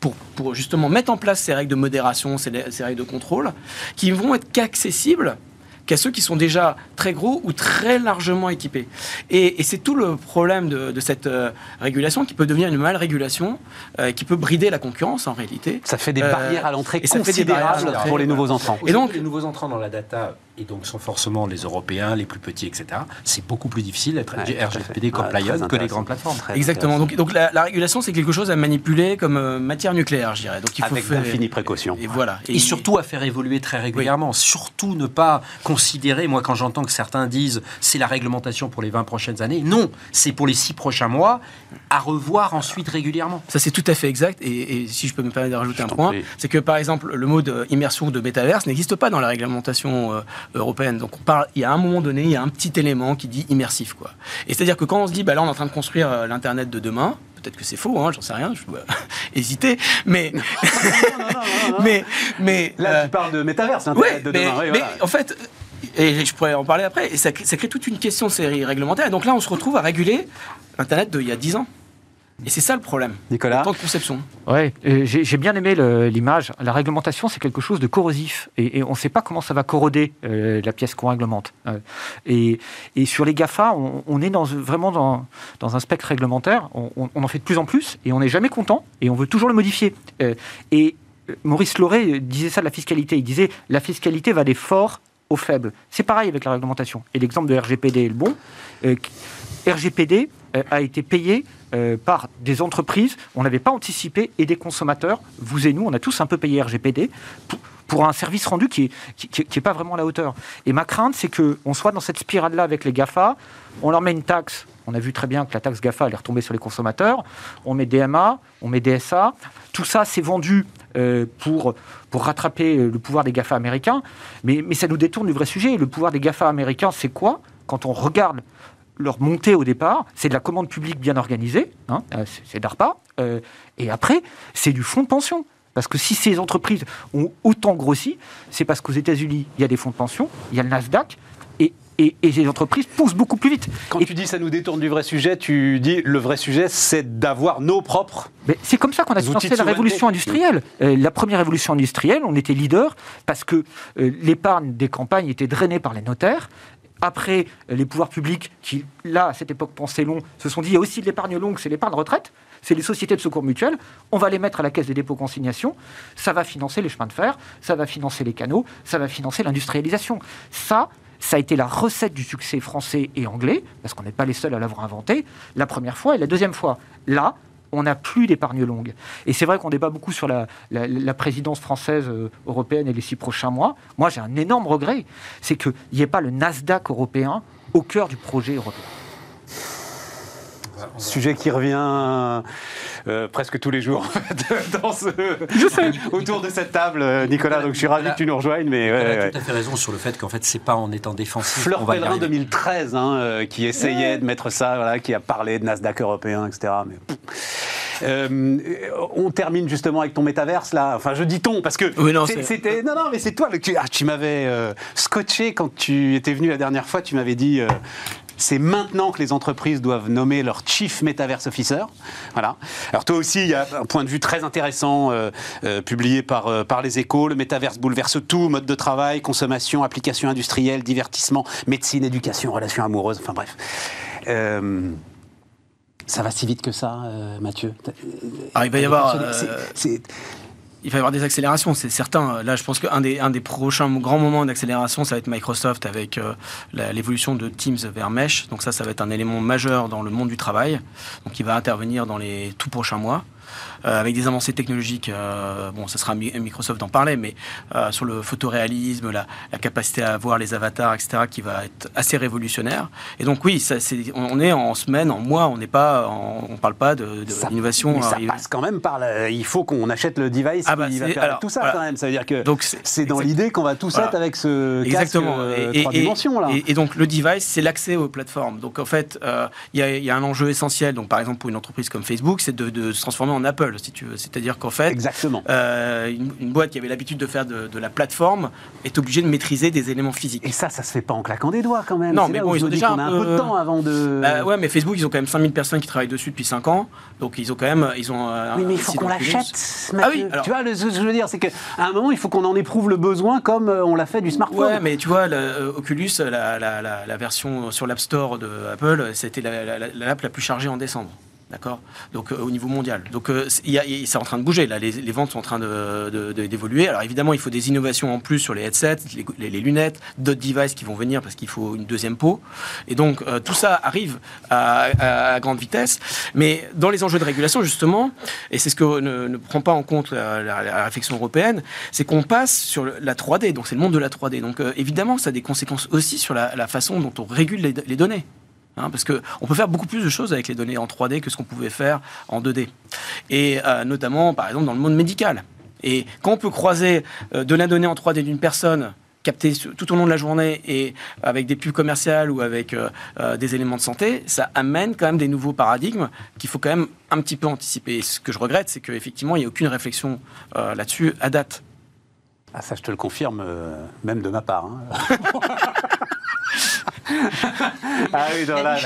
Pour, pour, justement mettre en place ces règles de modération, ces, ces règles de contrôle, qui vont être qu'accessibles qu'à ceux qui sont déjà très gros ou très largement équipés. Et, c'est tout le problème de, cette euh, régulation qui peut devenir une mal-régulation, euh, qui peut brider la concurrence en réalité. Ça fait des barrières à l'entrée considérables pour les nouveaux entrants. Et donc, les nouveaux entrants dans la data et donc sont forcément les Européens, les plus petits, etc. C'est beaucoup plus difficile d'être RGPD compliant que les grandes plateformes. Exactement. Donc, donc la, régulation, c'est quelque chose à manipuler comme euh, matière nucléaire, je dirais. Donc il faut Avec d'infinies précautions. Et voilà. Et, surtout à faire évoluer très régulièrement. Surtout ne pas considérer, moi quand j'entends que certains disent c'est la réglementation pour les 20 prochaines années, non, c'est pour les 6 prochains mois, à revoir ensuite régulièrement. Ça c'est tout à fait exact. Et, si je peux me permettre de rajouter un point, c'est que par exemple le mot d'immersion ou de métaverse n'existe pas dans la réglementation euh, européenne. Donc on parle, il y a un moment donné, il y a un petit élément qui dit immersif. Quoi. Et c'est-à-dire que quand on se dit, bah là on est en train de construire euh, l'Internet de demain, peut-être que c'est faux, hein, j'en sais rien, je dois hésiter, mais... mais, mais Là, tu euh, parles de métaverse, l'Internet de demain. mais en fait, et je pourrais en parler après, et ça, ça crée toute une question de série réglementaire. Et donc là, on se retrouve à réguler l'Internet d'il y a 10 ans. Et c'est ça le problème. Nicolas. En tant que conception. Oui, j'ai bien aimé l'image. La réglementation, c'est quelque chose de corrosif. Et, on ne sait pas comment ça va corroder euh, la pièce qu'on réglemente. Euh, et, sur les GAFA, on, est dans, vraiment dans, dans, un spectre réglementaire. On, en fait de plus en plus et on n'est jamais content et on veut toujours le modifier. Euh, et Maurice Lauré disait ça de la fiscalité. Il disait la fiscalité va des forts aux faibles. C'est pareil avec la réglementation. Et l'exemple de RGPD est le bon. RGPD a été payé euh, par des entreprises, on n'avait pas anticipé, et des consommateurs, vous et nous, on a tous un peu payé RGPD pour, un service rendu qui n'est pas vraiment à la hauteur. Et ma crainte, c'est qu'on soit dans cette spirale-là avec les GAFA, on leur met une taxe, on a vu très bien que la taxe GAFA, elle est retombée sur les consommateurs, on met DMA, on met DSA, tout ça, c'est vendu euh, pour, rattraper le pouvoir des GAFA américains, mais, mais ça nous détourne du vrai sujet. Le pouvoir des GAFA américains, c'est quoi? Quand on regarde leur montée au départ, c'est de la commande publique bien organisée, hein, euh, c'est d'ARPA, euh, et après, c'est du fonds de pension. Parce que si ces entreprises ont autant grossi, c'est parce qu'aux États-Unis, il y a des fonds de pension, il y a le Nasdaq, et, et, ces entreprises poussent beaucoup plus vite. Quand tu dis ça nous détourne du vrai sujet, tu dis le vrai sujet, c'est d'avoir nos propres. C'est comme ça qu'on a financé la révolution industrielle. Euh, la première révolution industrielle, on était leader parce que l'épargne des campagnes était drainée par les notaires après, les pouvoirs publics, qui, là, à cette époque, pensaient long, se sont dit, il y a aussi de l'épargne longue, c'est l'épargne retraite, c'est les sociétés de secours mutuels, on va les mettre à la caisse des dépôts consignation, ça va financer les chemins de fer, ça va financer les canaux, ça va financer l'industrialisation. Ça, ça a été la recette du succès français et anglais, parce qu'on n'est pas les seuls à l'avoir inventé, la première fois et la deuxième fois. Là, on n'a plus d'épargne longue. Et c'est vrai qu'on débat beaucoup sur la, présidence française euh, européenne et les six prochains mois. Moi, j'ai un énorme regret, c'est qu'il n'y ait pas le Nasdaq européen au cœur du projet européen. Sujet qui revient euh, presque tous les jours dans ce, autour de cette table, euh, Nicolas. Donc je suis ravi que tu nous rejoignes. Mais tu as tout à fait raison sur le fait qu'en fait c'est pas en étant défensif. Fleur Pellerin 2013 hein, euh, qui essayait de mettre ça, voilà, qui a parlé de Nasdaq européen, etc. Mais on termine justement avec ton métaverse là. Enfin, je dis ton parce que c'était non non mais c'est toi. Le, ah, tu m'avais scotché quand tu étais venu la dernière fois. Tu m'avais dit c'est maintenant que les entreprises doivent nommer leur Chief Metaverse Officer. Voilà. Alors toi aussi, il y a un point de vue très intéressant euh, euh, publié par, euh, par les échos. Le Metaverse bouleverse tout, mode de travail, consommation, application industrielle, divertissement, médecine, éducation, relations amoureuses, enfin bref. ça va si vite que ça, Mathieu? Ah, Il va y avoir il va y avoir des accélérations, c'est certain. Là, je pense qu'un des, un des prochains grands moments d'accélération, ça va être Microsoft avec euh, l'évolution de Teams vers Mesh. Donc ça, ça va être un élément majeur dans le monde du travail, donc il va intervenir dans les tout prochains mois. Avec des avancées technologiques. bon, ça sera Microsoft d'en parler, mais sur le photoréalisme, la, la, capacité à voir les avatars, etc., qui va être assez révolutionnaire. Et donc oui, ça, on est en semaine, en mois, on n'est pas, on parle pas de, d'innovation. Ça, passe quand même par, il faut qu'on achète le device ah bah qui va faire tout ça quand même. Ça veut dire que c'est dans l'idée qu'on va tous être avec ce Exactement. casque et, trois dimensions là. Et, donc le device, c'est l'accès aux plateformes. Donc en fait, il y, a un enjeu essentiel. Donc par exemple pour une entreprise comme Facebook, c'est de, se transformer en Apple, si tu veux. C'est-à-dire qu'en fait, Exactement. une, boîte qui avait l'habitude de faire de, la plateforme est obligée de maîtriser des éléments physiques. Et ça, ça se fait pas en claquant des doigts quand même. Non, mais bon, ils ont déjà un, peu de temps avant de. Bah, ouais, mais Facebook, ils ont quand même 5000 personnes qui travaillent dessus depuis 5 ans. Donc ils ont quand même. Ils ont, oui, mais il faut qu'on l'achète. Ah oui, tu vois, ce que je veux dire, c'est qu'à un moment, il faut qu'on en éprouve le besoin comme euh, on l'a fait du smartphone. Ouais, mais tu vois, euh, Oculus, la, la, la, version sur l'App Store de Apple, c'était l'app la plus chargée en décembre. D'accord? Donc euh, au niveau mondial. Donc euh, c'est en train de bouger, là, les, ventes sont en train d'évoluer. Alors évidemment, il faut des innovations en plus sur les headsets, les, lunettes, d'autres devices qui vont venir parce qu'il faut une deuxième peau. Et donc euh, tout ça arrive à, grande vitesse. Mais dans les enjeux de régulation, justement, et c'est ce que ne, prend pas en compte la, réflexion européenne, c'est qu'on passe sur la 3D. Donc c'est le monde de la 3D. Donc évidemment, ça a des conséquences aussi sur la, façon dont on régule les données. Hein, parce qu'on peut faire beaucoup plus de choses avec les données en 3D que ce qu'on pouvait faire en 2D. Et euh, notamment, par exemple, dans le monde médical. Et quand on peut croiser euh, de la donnée en 3D d'une personne captée tout au long de la journée et avec des pubs commerciales ou avec euh, des éléments de santé, ça amène quand même des nouveaux paradigmes qu'il faut quand même un petit peu anticiper. ce que je regrette, c'est qu'effectivement, il n'y a aucune réflexion là-dessus à date. Ah, ça, je te le confirme, même de ma part. Hein. ah oui, là,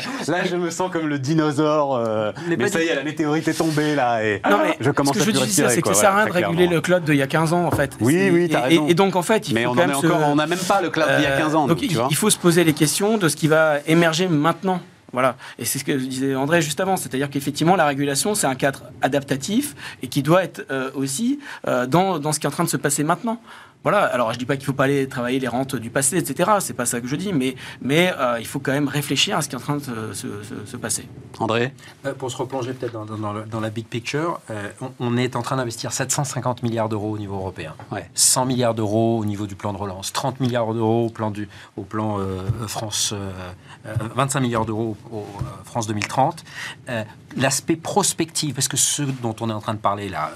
je me sens comme le dinosaure. Euh, mais, ça y est, la météorite est tombée là. Et je commence ce que je veux dire, c'est que ça sert à rien de réguler le cloud d'il y a 15 ans en fait. Oui, oui, t'as raison. Et, donc en fait, il mais faut on n'a même pas le cloud d'il y a 15 ans. Donc, il, faut se poser les questions de ce qui va émerger maintenant. Voilà. Et c'est ce que disait André juste avant. C'est-à-dire qu'effectivement, la régulation, c'est un cadre adaptatif et qui doit être euh, aussi euh, dans, dans, ce qui est en train de se passer maintenant. Voilà, alors je dis pas qu'il faut pas aller travailler les rentes du passé, etc. C'est pas ça que je dis, mais, mais euh, il faut quand même réfléchir à ce qui est en train de se, passer. André euh, Pour se replonger peut-être dans, la big picture, euh, on, est en train d'investir 750 milliards d'euros au niveau européen, ouais. 100 milliards d'euros au niveau du plan de relance, 30 milliards d'euros au plan, du, au plan France, 25 milliards d'euros au France 2030 l'aspect prospectif, parce que ce dont on est en train de parler là,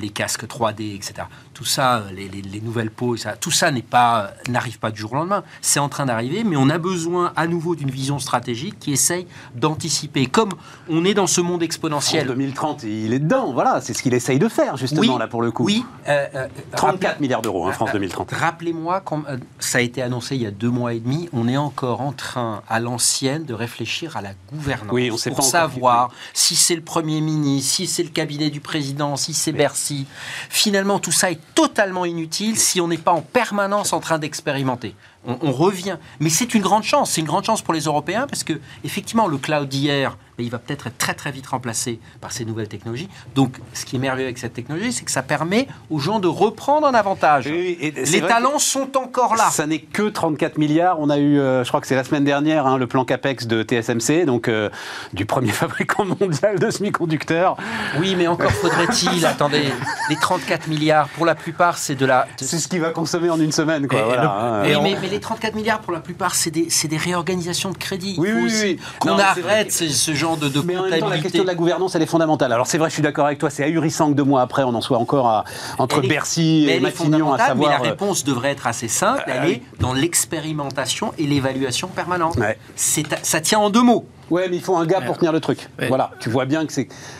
les casques 3D, etc., tout ça, les, les, nouvelles peaux, ça, tout ça n'est pas, n'arrive pas du jour au lendemain. C'est en train d'arriver, mais on a besoin à nouveau d'une vision stratégique qui essaye d'anticiper. Comme on est dans ce monde exponentiel. En 2030, il est dedans, voilà, c'est ce qu'il essaye de faire justement là pour le coup. Oui. 34 euh, euh, milliards d'euros, hein, France 2030. Euh, rappelez-moi, quand ça a été annoncé il y a deux mois et demi, on est encore en train, à l'ancienne, de réfléchir à la gouvernance. Oui, on sait pour savoir si c'est le Premier ministre, si c'est le cabinet du président, si c'est Bercy. Finalement, tout ça est totalement inutile si on n'est pas en permanence en train d'expérimenter on, revient. Mais c'est une grande chance. C'est une grande chance pour les Européens parce que, effectivement, le cloud d'hier, il va peut-être être très très vite remplacé par ces nouvelles technologies. Donc, ce qui est merveilleux avec cette technologie, c'est que ça permet aux gens de reprendre un avantage. les talents sont encore là. Ça n'est que 34 milliards. On a eu, euh, je crois que c'est la semaine dernière, hein, le plan CAPEX de TSMC, donc euh, du premier fabricant mondial de semi-conducteurs. Oui, mais encore faudrait-il, attendez, les 34 milliards, pour la plupart, c'est de la... C'est ce qu'il va consommer en une semaine, quoi. Hein. mais, les 34 milliards, pour la plupart, c'est des, des, réorganisations de crédit. Oui, oui, oui. Qu'on arrête ce, genre de, de Mais en même temps, la question de la gouvernance, elle est fondamentale. Alors c'est vrai, je suis d'accord avec toi, c'est ahurissant que deux mois après, on en soit encore à, entre Bercy et Matignon à savoir... Mais la euh, réponse devrait être assez simple, elle est dans l'expérimentation et l'évaluation permanente. Ça tient en deux mots. Ouais, mais il faut un gars pour tenir le truc. Voilà, tu vois bien que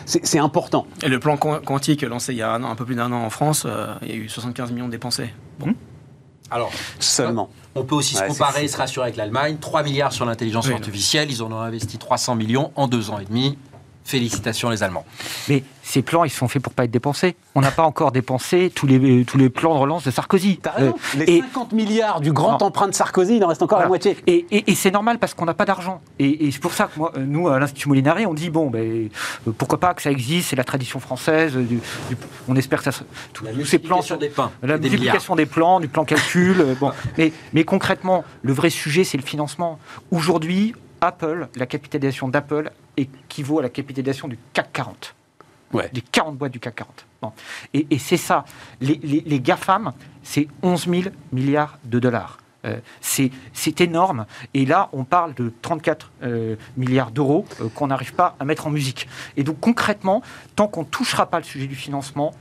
c'est important. Et le plan quantique lancé il y a un, peu plus d'un an en France, euh, il y a eu 75 millions dépensés. Bon. Hmm alors, seulement. On peut aussi se comparer et se rassurer avec l'Allemagne. 3 milliards sur l'intelligence artificielle, ils en ont investi 300 millions en deux ans et demi. Félicitations les Allemands. Mais ces plans, ils sont faits pour pas être dépensés. On n'a pas encore dépensé tous les, tous les plans de relance de Sarkozy. T'as raison. Euh, les 50 milliards du grand emprunt de Sarkozy, il en reste encore la moitié. Et, et, c'est normal parce qu'on n'a pas d'argent. Et, c'est pour ça que moi, nous, à l'Institut Molinari, on dit bon, ben, euh, pourquoi pas que ça existe, c'est la tradition française. Du, on espère que ça. Tous ces plans sur des pains. La multiplication des plans, du plan calcul. Euh, bon. mais, mais concrètement, le vrai sujet, c'est le financement. Aujourd'hui, Apple, la capitalisation d'Apple équivaut à la capitalisation du CAC 40. des 40 boîtes du CAC 40. Et, c'est ça. Les, les, GAFAM, c'est 11 000 milliards de dollars. Euh, c'est énorme. Et là, on parle de 34 euh, milliards d'euros euh, qu'on n'arrive pas à mettre en musique. Et donc concrètement, tant qu'on ne touchera pas le sujet du financement,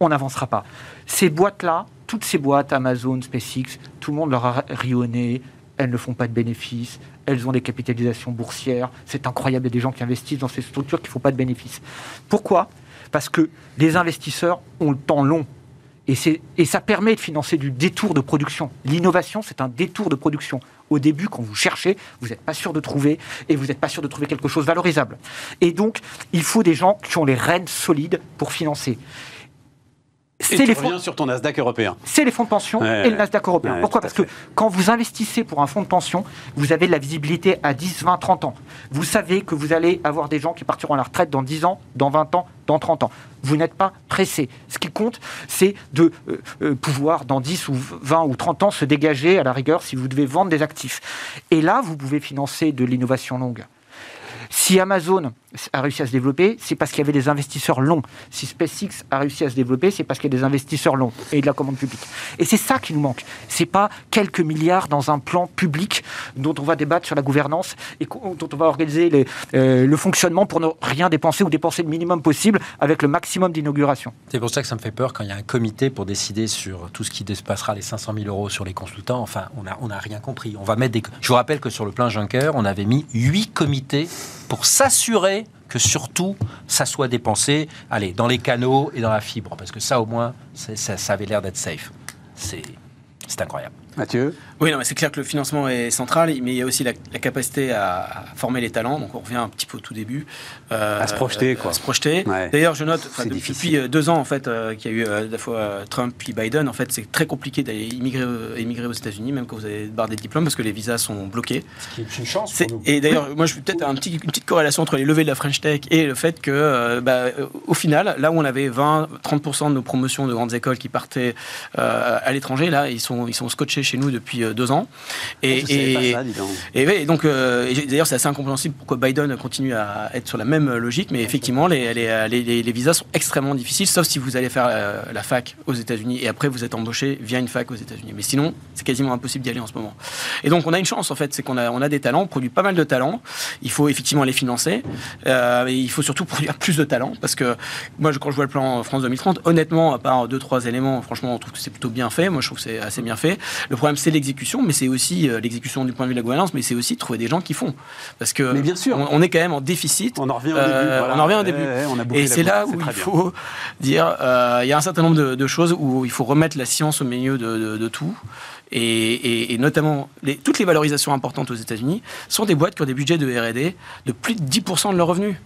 on n'avancera pas. Ces boîtes-là, toutes ces boîtes, Amazon, SpaceX, tout le monde leur a rionné, elles ne font pas de bénéfices, elles ont des capitalisations boursières, c'est incroyable, il y a des gens qui investissent dans ces structures qui ne font pas de bénéfices. Pourquoi? Parce que les investisseurs ont le temps long. Et, et ça permet de financer du détour de production. L'innovation, c'est un détour de production. Au début, quand vous cherchez, vous n'êtes pas sûr de trouver, et vous n'êtes pas sûr de trouver quelque chose valorisable. Et donc, il faut des gens qui ont les rênes solides pour financer. C'est les fonds sur ton Nasdaq européen. C'est les fonds de pension et le Nasdaq européen. Pourquoi Parce que quand vous investissez pour un fonds de pension, vous avez de la visibilité à 10, 20, 30 ans. Vous savez que vous allez avoir des gens qui partiront à la retraite dans 10 ans, dans 20 ans, dans 30 ans. Vous n'êtes pas pressé. Ce qui compte, c'est de euh, euh, pouvoir, dans 10 ou 20 ou 30 ans, se dégager à la rigueur si vous devez vendre des actifs. Et là, vous pouvez financer de l'innovation longue. Si Amazon a réussi à se développer, c'est parce qu'il y avait des investisseurs longs. Si SpaceX a réussi à se développer, c'est parce qu'il y a des investisseurs longs et de la commande publique. Et c'est ça qui nous manque. C'est pas quelques milliards dans un plan public dont on va débattre sur la gouvernance et dont on va organiser euh, le fonctionnement pour ne rien dépenser ou dépenser le minimum possible avec le maximum d'inauguration. C'est pour ça que ça me fait peur quand il y a un comité pour décider sur tout ce qui dépassera les 500 000 euros sur les consultants. Enfin, on n'a on a rien compris. On va mettre des... Je vous rappelle que sur le plan Juncker, on avait mis huit comités pour s'assurer que surtout ça soit dépensé, allez, dans les canaux et dans la fibre, parce que ça au moins, ça, avait l'air d'être safe. C'est incroyable. Mathieu? Oui, non, mais c'est clair que le financement est central, mais il y a aussi la, capacité à, former les talents. Donc on revient un petit peu au tout début. Euh, à se projeter, quoi. À se projeter. D'ailleurs, je note, depuis, euh, deux ans, en fait, euh, qu'il y a eu à la fois Trump puis Biden, en fait, c'est très compliqué d'aller immigrer, aux États-Unis, même quand vous avez barre des diplômes, parce que les visas sont bloqués. Ce qui est une chance. Pour nous. Et d'ailleurs, moi, je peut-être un petit, une petite corrélation entre les levées de la French Tech et le fait que, bah, au final, là où on avait 20-30% de nos promotions de grandes écoles qui partaient à l'étranger, là, ils sont, ils sont scotchés chez nous depuis euh, deux ans. Et, et, donc, euh, d'ailleurs, c'est assez incompréhensible pourquoi Biden continue à être sur la même logique, mais effectivement, les, les, les, visas sont extrêmement difficiles, sauf si vous allez faire la, fac aux États-Unis et après vous êtes embauché via une fac aux États-Unis. Mais sinon, c'est quasiment impossible d'y aller en ce moment. Et donc, on a une chance en fait, c'est qu'on a, on a des talents, on produit pas mal de talents. Il faut effectivement les financer. Euh, il faut surtout produire plus de talents parce que moi, quand je vois le plan France 2030, honnêtement, à part deux trois éléments, franchement, on trouve que c'est plutôt bien fait. Moi, je trouve que c'est assez bien fait. Le problème, c'est l'exécution, mais c'est aussi euh, l'exécution du point de vue de la gouvernance, mais c'est aussi trouver des gens qui font. Parce que mais bien sûr. On, est quand même en déficit. On en revient au début. Euh, on en revient au début. et c'est là où il faut dire, euh, il y a un certain nombre de, choses où il faut remettre la science au milieu de, tout. Et, notamment, les, toutes les valorisations importantes aux États-Unis sont des boîtes qui ont des budgets de R&D de plus de 10% de leurs revenus.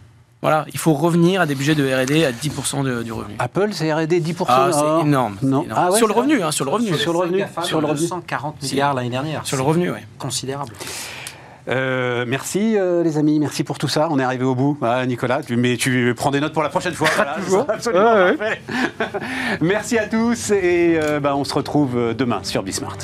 Voilà, il faut revenir à des budgets de R&D à 10% du revenu. Apple, c'est R&D 10%. Ah, c'est énorme. Non. Ah sur le revenu, hein, sur le revenu. Sur le revenu. Sur le revenu. 140 milliards l'année dernière. Sur le revenu, oui. Considérable. Euh, merci euh, les amis, merci pour tout ça. On est arrivé au bout, ah, Nicolas. Tu, mais tu prends des notes pour la prochaine fois. merci à tous et euh, bah, on se retrouve demain sur Bismart.